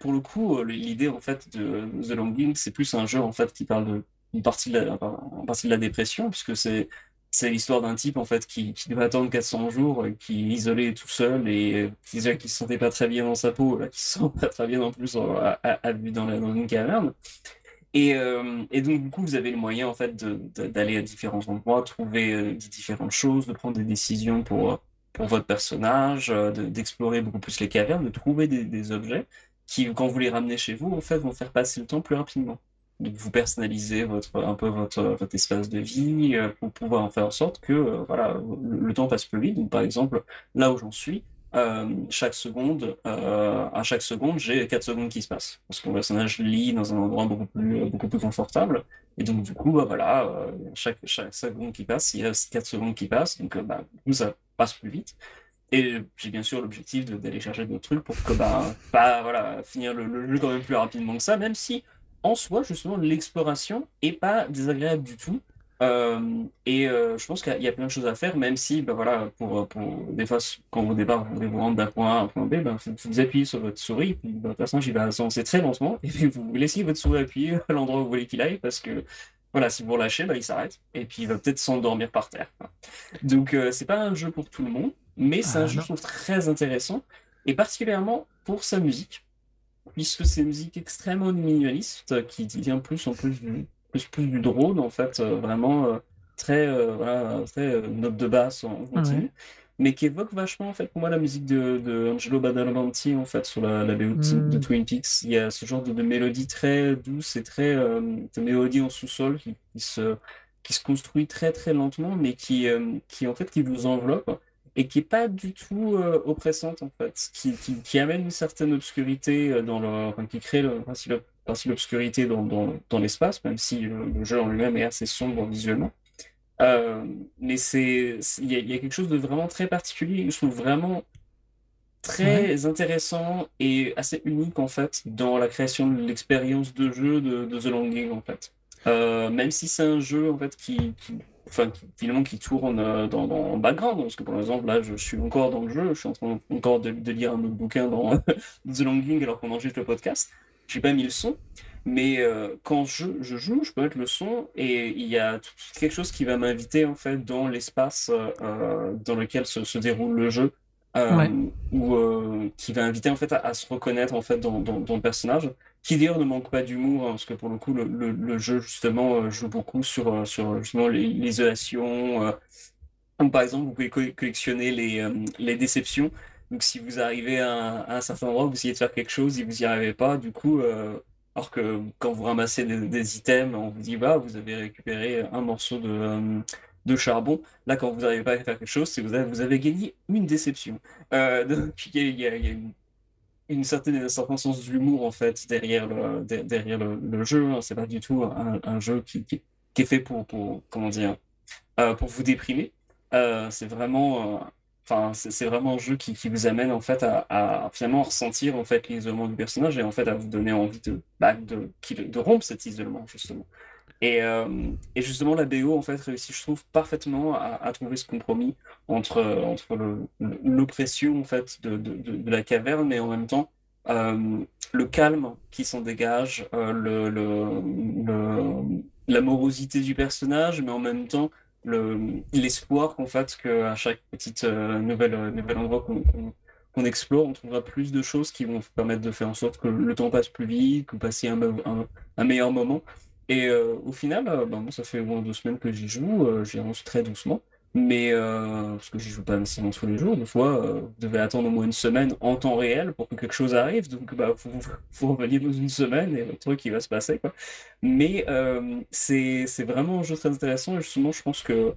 pour le coup, l'idée en fait de The Longing, c'est plus un jeu en fait qui parle de une partie de la, partie de la dépression, puisque c'est c'est l'histoire d'un type en fait qui, qui doit attendre 400 jours, qui est isolé tout seul et qui déjà qui se sentait pas très bien dans sa peau, là, qui se sent pas très bien en plus à, à, à dans une caverne. Et, euh, et donc du coup vous avez le moyen en fait d'aller à différents endroits, trouver euh, différentes choses, de prendre des décisions pour pour votre personnage, euh, de- d'explorer beaucoup plus les cavernes, de trouver des, objets qui, quand vous les ramenez chez vous, en fait, vont faire passer le temps plus rapidement. Donc, vous personnalisez votre, un peu votre, votre espace de vie pour pouvoir en faire en sorte que voilà, le, le temps passe plus vite. Donc, par exemple, là où j'en suis, chaque seconde, euh, à chaque seconde, j'ai 4 secondes qui se passent. Parce que mon personnage lit dans un endroit beaucoup plus, plus confortable. Et donc, du coup, bah, voilà, euh, chaque, seconde qui passe, il y a 4 secondes qui passent. Donc, euh, bah, ça passe plus vite. Et j'ai bien sûr l'objectif d'aller chercher d'autres trucs pour que, bah, voilà, finir le, le jeu quand même plus rapidement que ça, même si, en soi, justement, l'exploration est pas désagréable du tout. Euh, et euh, je pense qu'il y a- plein de choses à faire, même si, bah, voilà, pour, pour, des fois, quand au départ, vous voulez vous rendre d'un point A à un point B, ben, vous, vous appuyez sur votre souris, puis votre personnage, il va avancer très lentement, et puis vous laissez votre souris appuyée à l'endroit où vous voulez qu'il aille, parce que, voilà, si vous relâchez, bah, il s'arrête, et puis il va peut-être s'endormir par terre. Donc, euh, c'est pas un jeu pour tout le monde, mais c'est Ah, un jeu, non. je trouve, très intéressant, et particulièrement pour sa musique, puisque c'est une musique extrêmement minimaliste, qui vient plus en plus du, plus, plus du drone, en fait, euh, vraiment euh, très, euh, voilà, très note de basse en continu, Ouais. mais qui évoque vachement, en fait, pour moi, la musique de, de Angelo Badalamenti, en fait, sur la, la BO de, Mm. de Twin Peaks. Il y a ce genre de, de mélodie très douce et très, de mélodie en sous-sol qui, qui se, qui se construit très, très lentement, mais qui, qui, en fait, qui vous enveloppe et qui est pas du tout euh, oppressante en fait, qui, qui, qui amène une certaine obscurité dans le, enfin, qui crée le ainsi le- ainsi l'obscurité dans, dans, dans l'espace, même si le, le jeu en lui-même est assez sombre visuellement. Euh, mais c'est, il y a, il y a quelque chose de vraiment très particulier, je trouve vraiment très intéressant et assez unique en fait dans la création de l'expérience de jeu de, de The Longing en fait. Euh, même si c'est un jeu en fait qui, qui- enfin qui, finalement qui tourne euh, dans, dans le background, parce que par exemple là je suis encore dans le jeu, je suis en train encore de, de lire un autre bouquin dans The Longing alors qu'on enregistre le podcast. J'ai pas mis le son, mais euh, quand je, je joue, je peux mettre le son et il y a quelque chose qui va m'inviter en fait dans l'espace euh, dans lequel se, se déroule le jeu, euh, Ouais. ou qui va inviter en fait à, à se reconnaître en fait dans, dans, dans le personnage, qui d'ailleurs ne manque pas d'humour hein, parce que pour le coup le, le, le jeu justement joue beaucoup sur sur justement les- l'isolation, Donc, par exemple, vous pouvez co- collectionner les, les déceptions. Donc, si vous arrivez à un, certain endroit, vous essayez de faire quelque chose et vous n'y arrivez pas, du coup, euh, alors que quand vous ramassez des, items, on vous dit, bah, vous avez récupéré un morceau de, euh, de charbon. Là, quand vous n'arrivez pas à faire quelque chose, c'est vous avez, vous avez gagné une déception. Euh, donc, il y a, une, une certaine, un certain sens d'humour, en fait, derrière le, de- derrière le, jeu. hein. C'est pas du tout un, jeu qui, qui, qui est fait pour, pour, comment dire, pour vous déprimer. C'est vraiment, enfin, c'est vraiment un jeu qui, vous amène en fait à, finalement ressentir en fait l'isolement du personnage et en fait à vous donner envie de, bah, rompre cet isolement justement. Et, euh, justement la BO en fait réussit, je trouve, parfaitement à, trouver ce compromis entre, entre l'oppression en fait de, la caverne et en même temps euh, le calme qui s'en dégage, euh, la morosité du personnage, mais en même temps le, l'espoir qu'en fait qu'à chaque petite euh, nouvelle, euh, nouvel endroit qu'on qu'on- qu'on explore, on trouvera plus de choses qui vont permettre de faire en sorte que le temps passe plus vite, que passiez un, un, un meilleur moment. Et euh, au final, bah, ça fait au moins deux semaines que j'y joue, j'y avance très doucement. Mais euh, parce que j'y joue pas nécessairement tous les jours, des fois, euh, vous devez attendre au moins une semaine en temps réel pour que quelque chose arrive. Donc, bah, faut revenir dans une semaine et le truc qui va se passer, quoi. Mais euh, c'est vraiment un jeu très intéressant et justement, je pense que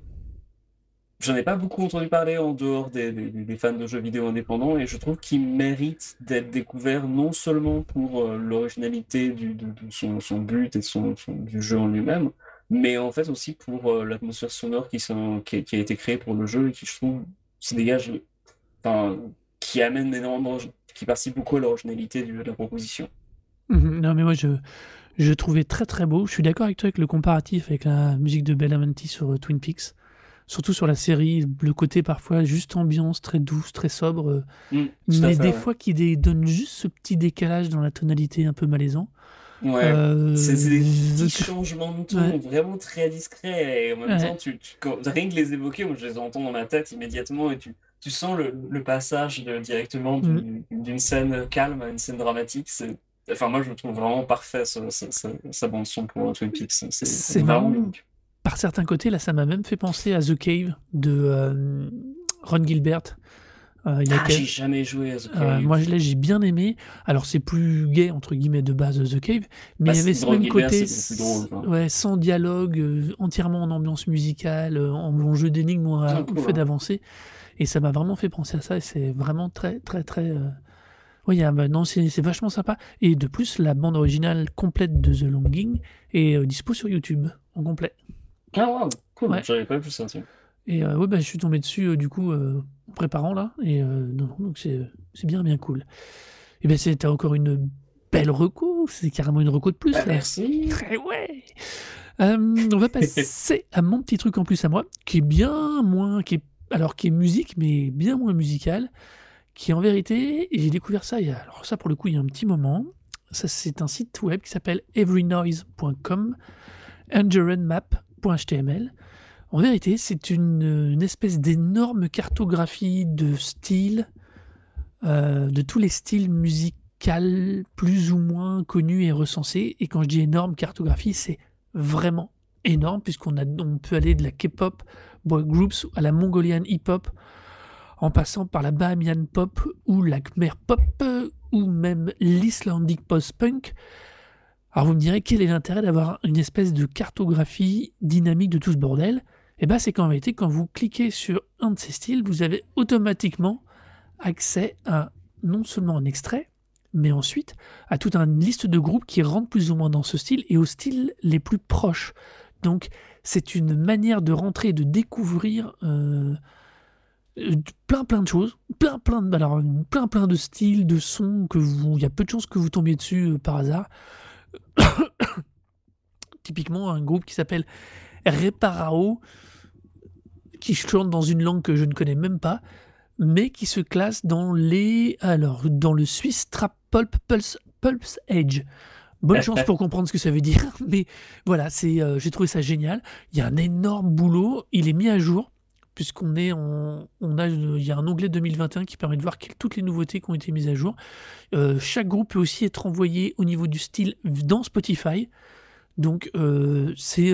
j'en ai pas beaucoup entendu parler en dehors des, des- fans de jeux vidéo indépendants et je trouve qu'il mérite d'être découvert non seulement pour euh, l'originalité de, son, son but et son- du jeu en lui-même, mais en fait aussi pour euh, l'atmosphère sonore qui, a qui a été créée pour le jeu et qui, je trouve, se dégage, enfin, qui amène énormément, qui participe beaucoup à l'originalité du- de la proposition. Mhm. Non, mais moi, je, je trouvais très très beau. Je suis d'accord avec toi avec le comparatif avec la musique de Belafonte sur euh, Twin Peaks. Surtout sur la série, le côté parfois juste ambiance, très douce, très sobre. euh, Mm, mais des ouais. fois qui donne juste ce petit décalage dans la tonalité un peu malaisant. Ouais. Euh, C'est des petits changements de ton Ouais. vraiment très discrets et en même Ouais. temps, tu, tu- quand- rien que les évoquer, moi je les entends dans ma tête immédiatement et tu, tu sens le, le passage de- directement Mm. d'une scène calme à une scène dramatique. Enfin, moi je le trouve vraiment parfait ce- ce- sa bande son pour Twin Peaks. C'est vraiment marrant. Par certains côtés, là, ça m'a même fait penser à The Cave de euh, Ron Gilbert. Euh, il y a Ah, j'ai jamais joué à The Euh, Cave. moi, je l'ai, j'ai bien aimé. Alors, c'est plus gay, entre guillemets, de base, The Cave, mais Bah, il y avait ce même côté, drôle, quoi. ouais, sans dialogue, euh, entièrement en ambiance musicale, euh, en, en jeu d'énigmes ou à- Ah, au cool, fait hein. d'avancer. Et ça m'a vraiment fait penser à ça, et c'est vraiment très, très, très... Oui, bah, non, c'est vachement sympa. Et de plus, la bande originale complète de The Longing est dispo sur YouTube, en complet. Ah, wow, cool, Ouais. j'avais pas vu ça. Et ouais, bah, je suis tombé dessus du coup préparant là. Et euh, non, donc c'est bien, bien cool. Et bien, c'était encore une belle reco. C'est carrément une reco de plus Bah, là. merci. Eh ouais. Euh, on va passer à mon petit truc en plus à moi, qui est bien moins, qui est alors qui est musique, mais bien moins musical, qui en vérité, j'ai découvert ça. Il y a, alors ça pour le coup, il y a un petit moment. Ça, c'est un site web qui s'appelle everynoise.com, enduranmap.html. En vérité, c'est une, une espèce d'énorme cartographie de styles, euh, de tous les styles musicaux plus ou moins connus et recensés. Et quand je dis énorme cartographie, c'est vraiment énorme, puisqu'on peut aller de la K-pop boy groups à la Mongolian hip-hop, en passant par la Bahamian pop ou la Khmer pop, euh, ou même l'Icelandic post-punk. Alors vous me direz, quel est l'intérêt d'avoir une espèce de cartographie dynamique de tout ce bordel? Eh bien c'est qu'en vérité, quand vous cliquez sur un de ces styles, vous avez automatiquement accès à non seulement un extrait, mais ensuite à toute une liste de groupes qui rentrent plus ou moins dans ce style et aux styles les plus proches. Donc c'est une manière de rentrer et de découvrir euh, euh, plein plein de choses, plein plein de, alors, plein plein de styles, de sons que vous, il y a peu de chances que vous tombiez dessus euh, par hasard. Typiquement un groupe qui s'appelle Reparao, qui chante dans une langue que je ne connais même pas, mais qui se classe dans les alors dans le Swiss Trap Pulp Pulse Pulse Edge. Bonne chance pour comprendre ce que ça veut dire, mais voilà, c'est euh, j'ai trouvé ça génial. Il y a un énorme boulot, il est mis à jour puisqu'on est on a, il y a un onglet 2021 qui permet de voir toutes les nouveautés qui ont été mises à jour. Euh, chaque groupe peut aussi être envoyé au niveau du style dans Spotify. Donc euh, c'est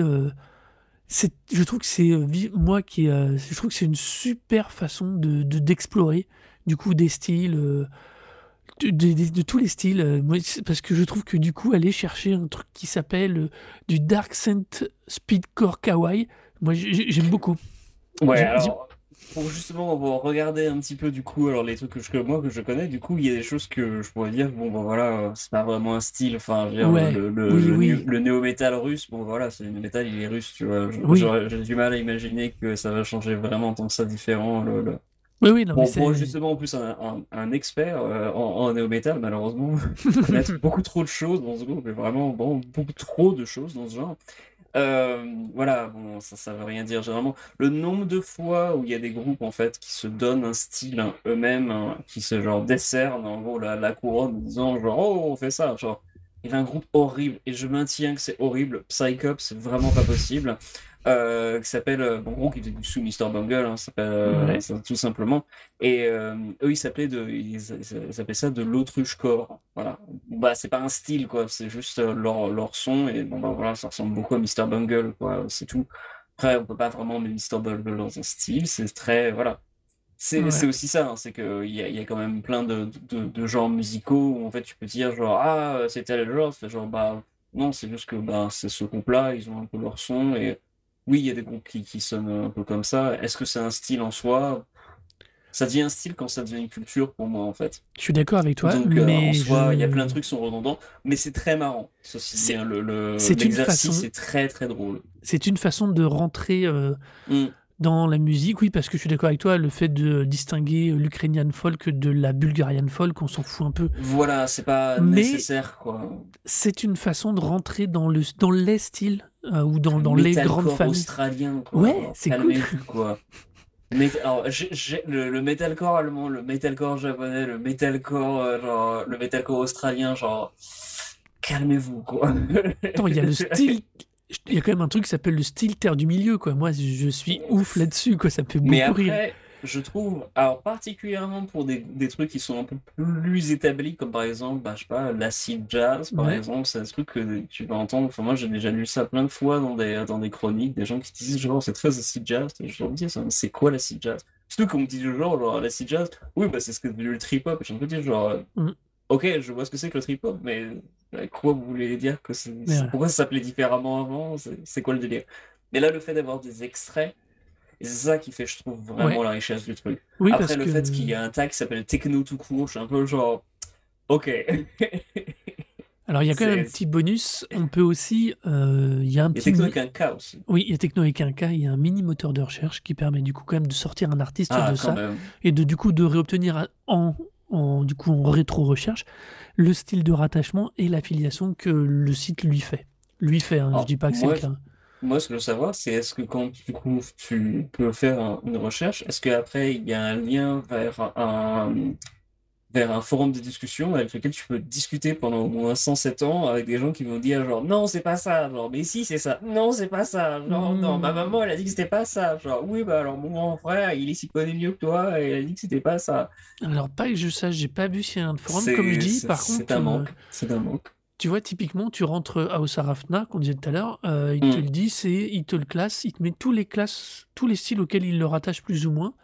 c'est, je trouve que c'est euh, moi qui, euh, je trouve que c'est une super façon de de- d'explorer du coup des styles, euh, de, de- de- de tous les styles. euh, moi, parce que je trouve que du coup aller chercher un truc qui s'appelle euh, du dark synth speedcore kawaii, moi j'ai- j'ai- j'aime beaucoup. Ouais, alors, pour justement avoir regardé un petit peu du coup, alors les trucs que je, que moi que je connais, du coup, il y a des choses que je pourrais dire, bon, ben voilà, c'est pas vraiment un style, enfin, je veux dire, Ouais, le, le, oui, le, oui. néo- le néo-métal russe, bon, voilà, c'est le métal, il est russe, tu vois. Oui. J'ai du mal à imaginer que ça va changer vraiment tant que ça différent. Le, Oui, oui, non, mais Pour, justement, en plus, un, un, un expert euh, en, en néo-métal, malheureusement, connaître beaucoup trop de choses dans ce groupe, mais vraiment, bon, beaucoup trop de choses dans ce genre. Euh, voilà, bon, ça, ça veut rien dire. Généralement, le nombre de fois où il y a des groupes en fait qui se donnent un style hein, eux-mêmes, hein, qui se genre décernent en gros la, la couronne en disant genre oh on fait ça, genre il y a un groupe horrible et je maintiens que c'est horrible. Psychop, c'est vraiment pas possible. Euh, qui s'appelle, euh, en gros, qui était sous Mr. Bungle, hein, euh, Ouais. tout simplement. Et euh, eux, ils s'appelaient de, ils, ils- ça de l'autruche-core. Voilà. Bah, c'est pas un style, quoi. C'est juste leur, leur son. Et bon, bah voilà, ça ressemble beaucoup à Mr. Bungle, quoi. C'est tout. Après, on peut pas vraiment mettre Mr. Bungle dans un style. C'est très, voilà. C'est Ouais. aussi ça, hein, c'est qu'il y a, y a quand même plein de, de, de genres musicaux où en fait tu peux dire genre ah c'est tel genre, c'est genre bah non c'est juste que bah c'est ce groupe-là, ils ont un peu leur son et oui il y a des groupes qui, qui sonnent un peu comme ça. Est-ce que c'est un style en soi? Ça devient un style quand ça devient une culture pour moi en fait. Je suis d'accord avec toi, Donc euh, mais en soi il y a plein de trucs qui sont redondants, mais c'est très marrant. Ceci C'est- hein, le, le- c'est une façon- est très très drôle. c'est une façon de rentrer euh, Mm. Dans la musique, oui, parce que je suis d'accord avec toi, le fait de distinguer l'Ukrainian folk de la Bulgarian folk, on s'en fout un peu. Voilà, c'est pas Mais- nécessaire quoi. C'est une façon de rentrer dans, le, dans les styles euh, ou dans, dans les grandes familles. australien, quoi. Ouais, c'est cool. calmez-vous, quoi. Mais, alors, le, le metalcore allemand, le metalcore japonais, le metalcore, euh, genre, le metalcore australien, genre, calmez-vous, quoi. Attends, il y a le style. Il y a quand même un truc qui s'appelle le style terre du milieu, quoi. Moi, je suis ouf là-dessus, quoi. Ça me fait beaucoup Mais rire. après, je trouve, alors particulièrement pour des, des trucs qui sont un peu plus établis, comme par exemple, bah, je sais pas, l'acid jazz, par Ouais. exemple, c'est un truc que tu vas entendre. Enfin, moi, j'ai déjà lu ça plein de fois dans des, dans des chroniques, des gens qui disent genre, c'est très acid jazz. Et je leur dis, c'est quoi l'acid jazz? Surtout qu'on me dit genre, genre, l'acid jazz, oui, bah, c'est ce que le trip-hop. Et je me dis, genre, Mm. ok, je vois ce que c'est que le trip-hop, mais euh, quoi vous voulez dire que c'est, ouais. pourquoi ça s'appelait différemment avant? C'est c'est quoi le délire? Mais là, le fait d'avoir des extraits, c'est ça qui fait, je trouve, vraiment Ouais. la richesse du truc. Oui, Après, parce le que. fait qu'il y a un tag qui s'appelle Techno tout court, je suis un peu genre, ok. Alors, il y a quand même un petit bonus. On peut aussi. euh, Il y a un Et petit. Techno avec un K aussi. Oui, il y a Techno avec un K. Il y a un mini moteur de recherche qui permet du coup quand même de sortir un artiste Ah, de ça même. et de du coup de réobtenir en, en du coup en rétro recherche le style de rattachement et l'affiliation que le site lui fait. Lui fait. hein, Alors, je dis pas que c'est le cas. Moi, ce que je veux savoir, c'est est-ce que quand du coup tu peux faire un- une recherche, est-ce qu'après il y a un lien vers un, vers un forum de discussion avec lequel tu peux discuter pendant au moins 107 ans avec des gens qui vont dire genre non, c'est pas ça, genre mais si, c'est ça, non, c'est pas ça, genre non, ma Hmm. maman elle a dit que c'était pas ça, genre oui, bah alors mon grand frère il s'y connaît mieux que toi et il a dit que c'était pas ça. Alors pas que je sache, j'ai pas vu s'il y a un forum comme je dis. Par c'est contre, un euh, manque, c'est un manque. Tu vois, typiquement, tu rentres à Osarafna, qu'on disait tout à l'heure, euh, il te Mm. le dit, c'est, il te le classe, il te met tous les classes, tous les styles auxquels il le rattache plus ou moins,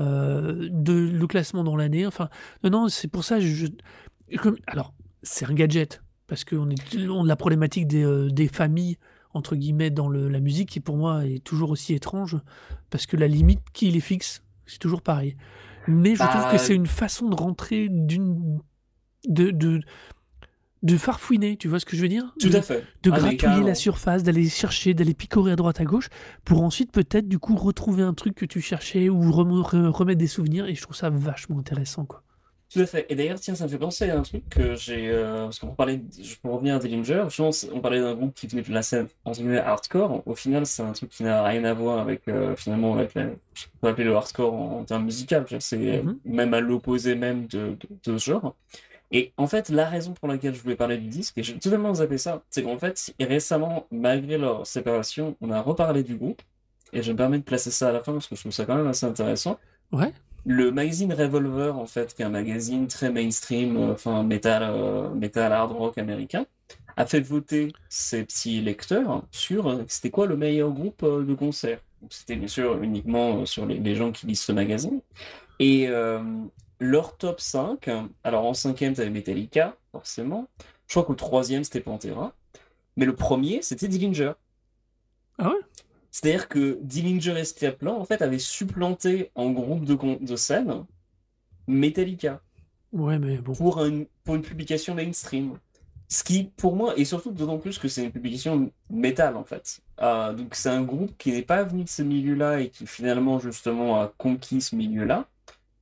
euh, de, le classement dans l'année. Enfin, non, non, c'est pour ça, je, je- comme- alors, c'est un gadget, parce qu'on est, on a la problématique des, euh, des familles, entre guillemets, dans le- la musique, qui pour moi est toujours aussi étrange, parce que la limite qui les fixe, c'est toujours pareil. Mais je trouve Bah, que c'est une façon de rentrer d'une. de, de de farfouiner, tu vois ce que je veux dire Tout de, à fait. de Ah, gratouiller la surface, d'aller chercher, d'aller picorer à droite à gauche, pour ensuite peut-être du coup retrouver un truc que tu cherchais ou rem- re- remettre des souvenirs, et je trouve ça vachement intéressant. Quoi. Tout à fait. Et d'ailleurs, tiens, ça me fait penser à un truc que j'ai. euh, parce qu'on parlait. je peux revenir à Dillinger. On parlait d'un groupe qui venait de la scène entre guillemets hardcore. Au final, c'est un truc qui n'a rien à voir avec. euh, finalement, avec la, ce qu'on peut appeler le hardcore en, en termes musicaux. C'est Mhm. même à l'opposé même de, de, de ce genre. Et en fait, la raison pour laquelle je voulais parler du disque, et j'ai totalement zappé ça, c'est qu'en fait, récemment, malgré leur séparation, on a reparlé du groupe. Et je me permets de placer ça à la fin parce que je trouve ça quand même assez intéressant. Ouais, Le magazine Revolver, en fait, qui est un magazine très mainstream, euh, enfin metal, euh, metal hard rock américain, a fait voter ses petits lecteurs sur euh, c'était quoi le meilleur groupe euh, de concert? C'était bien sûr uniquement sur les, les gens qui lisent ce magazine. Et euh, leur top 5, alors en cinquième, tu avais Metallica, forcément. Je crois qu'au troisième, c'était Pantera. Mais le premier, c'était Dillinger. Ah ouais? C'est-à-dire que Dillinger et Skeplan, en fait, avaient supplanté en groupe de, de scène Metallica Ouais, mais bon. pour, un- pour une publication mainstream. Ce qui, pour moi, et surtout d'autant plus que c'est une publication métal, en fait. Euh, donc c'est un groupe qui n'est pas venu de ce milieu-là et qui finalement, justement, a conquis ce milieu-là.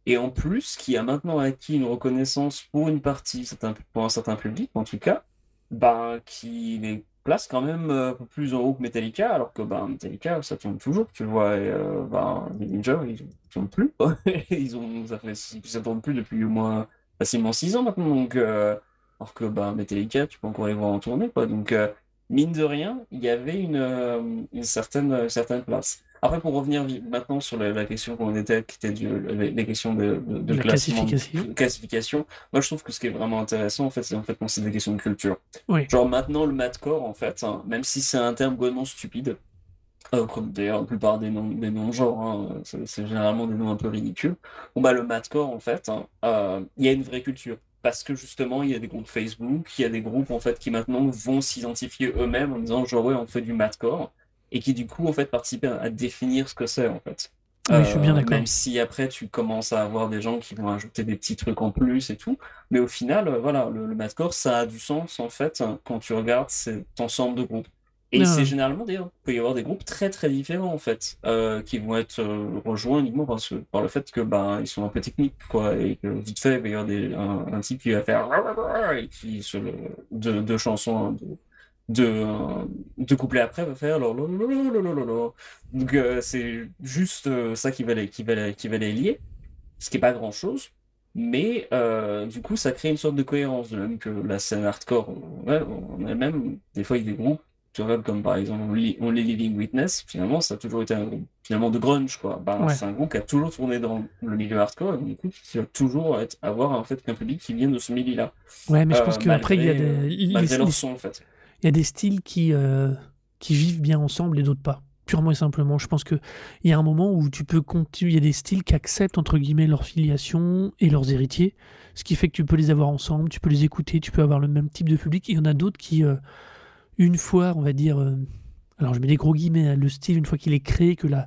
Et en plus, qui a maintenant acquis une reconnaissance pour une partie, pour un certain public, en tout cas, ben, qui les place quand même euh, un peu plus en haut que Metallica, alors que ben, Metallica, ça tourne toujours, tu vois. Euh, ben, les Ninja, ils ne tournent plus. ils ont, ça plus depuis au moins facilement 6 ans maintenant. Donc, euh, alors que ben, Metallica, tu peux encore les voir en tournée, quoi. Donc, mine de rien, il y avait une, certaine place. Après, pour revenir maintenant sur la, la question qu'on était, qui était du, les, questions de, de, de La classement, classification. de classification, moi je trouve que ce qui est vraiment intéressant, en fait, c'est en fait c'est des questions de culture. Oui. Genre maintenant, le madcore, en fait, hein, même si c'est un terme complètement stupide, euh, comme d'ailleurs la plupart des noms, des noms genres, hein, c'est généralement des noms un peu ridicules. Bon bah le madcore, en fait, hein, euh, il y a une vraie culture. Parce que justement, il y a des groupes Facebook, il y a des groupes en fait qui maintenant vont s'identifier eux-mêmes en disant genre ouais, on fait du madcore, et qui du coup en fait participent à, à définir ce que c'est en fait. Oui, je suis bien Euh, d'accord. Même si après tu commences à avoir des gens qui vont ajouter des petits trucs en plus et tout, mais au final, euh, voilà, le, le ça a du sens en fait quand tu regardes cet ensemble de groupes. Et Ah. c'est généralement d'ailleurs, il peut y avoir des groupes très très différents en fait, euh, qui vont être euh, rejoints uniquement par, ce- par le fait que ben ils sont un peu techniques quoi, et que vite fait il va y avoir des, un, un type qui va faire et qui le deux, deux chansons, deux, de, de après va faire Donc euh, c'est juste euh, ça qui va, les, qui, va les, qui va les lier, ce qui n'est pas grand-chose. Mais euh, du coup, ça crée une sorte de cohérence, de même que la scène hardcore on a même Des fois, il y a des groupes, tu regardes comme par exemple On les Living Witness, finalement, ça a toujours été un groupe finalement de grunge. quoi. Bah, c'est un groupe qui a toujours tourné dans le milieu hardcore, et du coup, qui va toujours avoir en fait, un public qui vient de ce milieu-là. Ouais, mais je pense euh, qu'après, il y a des. il, Malgré les... leur son, en fait il y a des styles qui, euh, qui vivent bien ensemble et d'autres pas. Purement et simplement. Je pense qu'il y a un moment où tu peux continuer. Il y a des styles qui acceptent, entre guillemets, leur filiation et leurs héritiers. Ce qui fait que tu peux les avoir ensemble, tu peux les écouter, tu peux avoir le même type de public. Il y en a d'autres qui, euh, une fois, on va dire. euh, alors je mets des gros guillemets, hein, le style, une fois qu'il est créé, que la,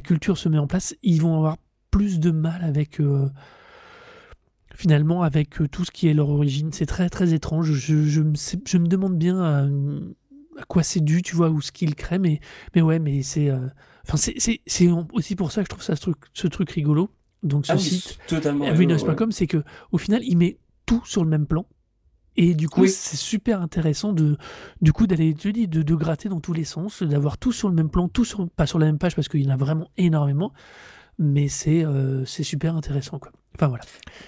culture se met en place, ils vont avoir plus de mal avec. Finalement avec euh, tout ce qui est leur origine. C'est très très étrange. Je, je, me, sais- je me demande bien à, à quoi c'est dû, tu vois, ou ce qu'ils créent, mais, mais ouais, mais c'est. euh, Enfin, c'est- aussi pour ça que je trouve ça ce truc, ce truc rigolo. Donc ce Ah site, ouais. everynoise.com, c'est que au final, il met tout sur le même plan. Et du coup, Oui. c'est super intéressant de, du coup, d'aller, de, de gratter dans tous les sens, d'avoir tout sur le même plan, tout sur, pas sur la même page parce qu'il y en a vraiment énormément, mais c'est, euh, super intéressant, quoi. Enfin voilà.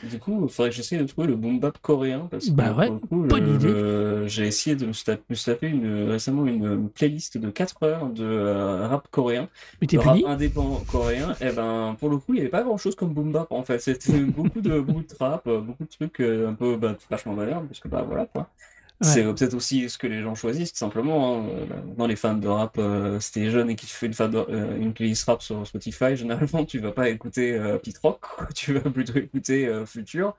Du coup, il faudrait que j'essaye de trouver le boom bap coréen parce que Bah ouais, pour le coup, bonne le- idée. le- j'ai essayé de me taper une, récemment une playlist de 4 heures de euh, rap coréen, Mais t'es de rap indépendant coréen. Et ben, pour le coup, il n'y avait pas grand chose comme boom bap en fait. C'était beaucoup de beaucoup de euh, beaucoup de trucs euh, un peu bah, vachement modernes parce que bah voilà quoi. C'est peut-être aussi ce que les gens choisissent, tout simplement. hein. Euh, Dans les fans de rap, euh, si t'es jeune et que tu fais une, fan de- euh, une playlist rap sur Spotify, généralement, tu vas pas écouter euh, Pete Rock, quoi. tu vas plutôt écouter euh, Future.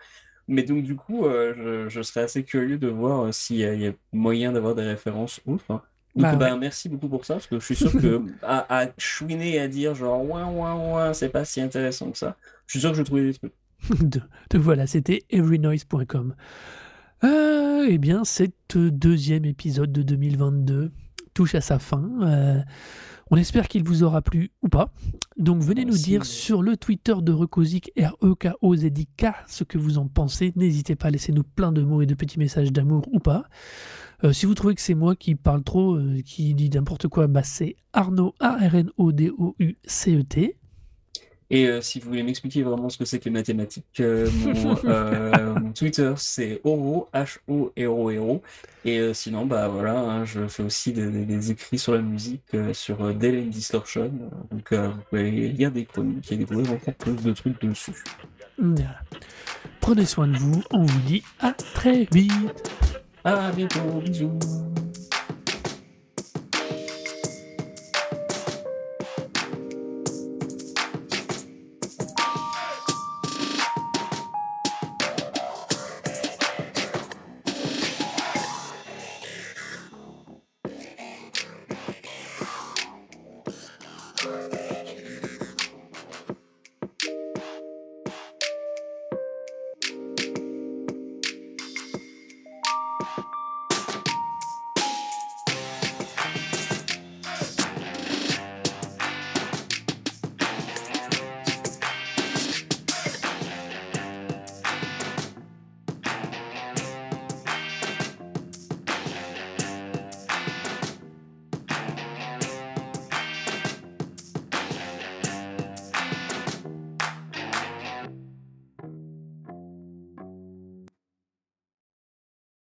Mais donc, du coup, je, je serais assez curieux de voir s'il y, a- moyen d'avoir des références autres. hein. Donc, Bah ben, merci beaucoup pour ça, parce que je suis sûr que à, à chouiner et à dire genre, ouais, ouais, ouais, c'est pas si intéressant que ça, je suis sûr que je vais trouver des trucs. De- Donc voilà, c'était everynoise.com. Euh, eh bien, cet deuxième épisode de 2022 touche à sa fin. Euh, on espère qu'il vous aura plu ou pas. Donc venez nous dire sur le Twitter de Recosic, R-E-K-O-Z-I-K, ce que vous en pensez. N'hésitez pas à laisser nous plein de mots et de petits messages d'amour ou pas. Euh, si vous trouvez que c'est moi qui parle trop, euh, qui dit n'importe quoi, bah c'est Arnaud, A-R-N-O-D-O-U-C-E-T. Et euh, si vous voulez m'expliquer vraiment ce que c'est que les mathématiques, euh, mon, euh, mon Twitter c'est Oro, H-O-R-O-R-O. Et euh, sinon, bah voilà, hein, je fais aussi des, des- des écrits sur la musique sur and Distortion. Donc vous pouvez lire des chroniques et découvrir encore plus de trucs dessus. Voilà. Prenez soin de vous, on vous dit à très vite. À bientôt, bisous.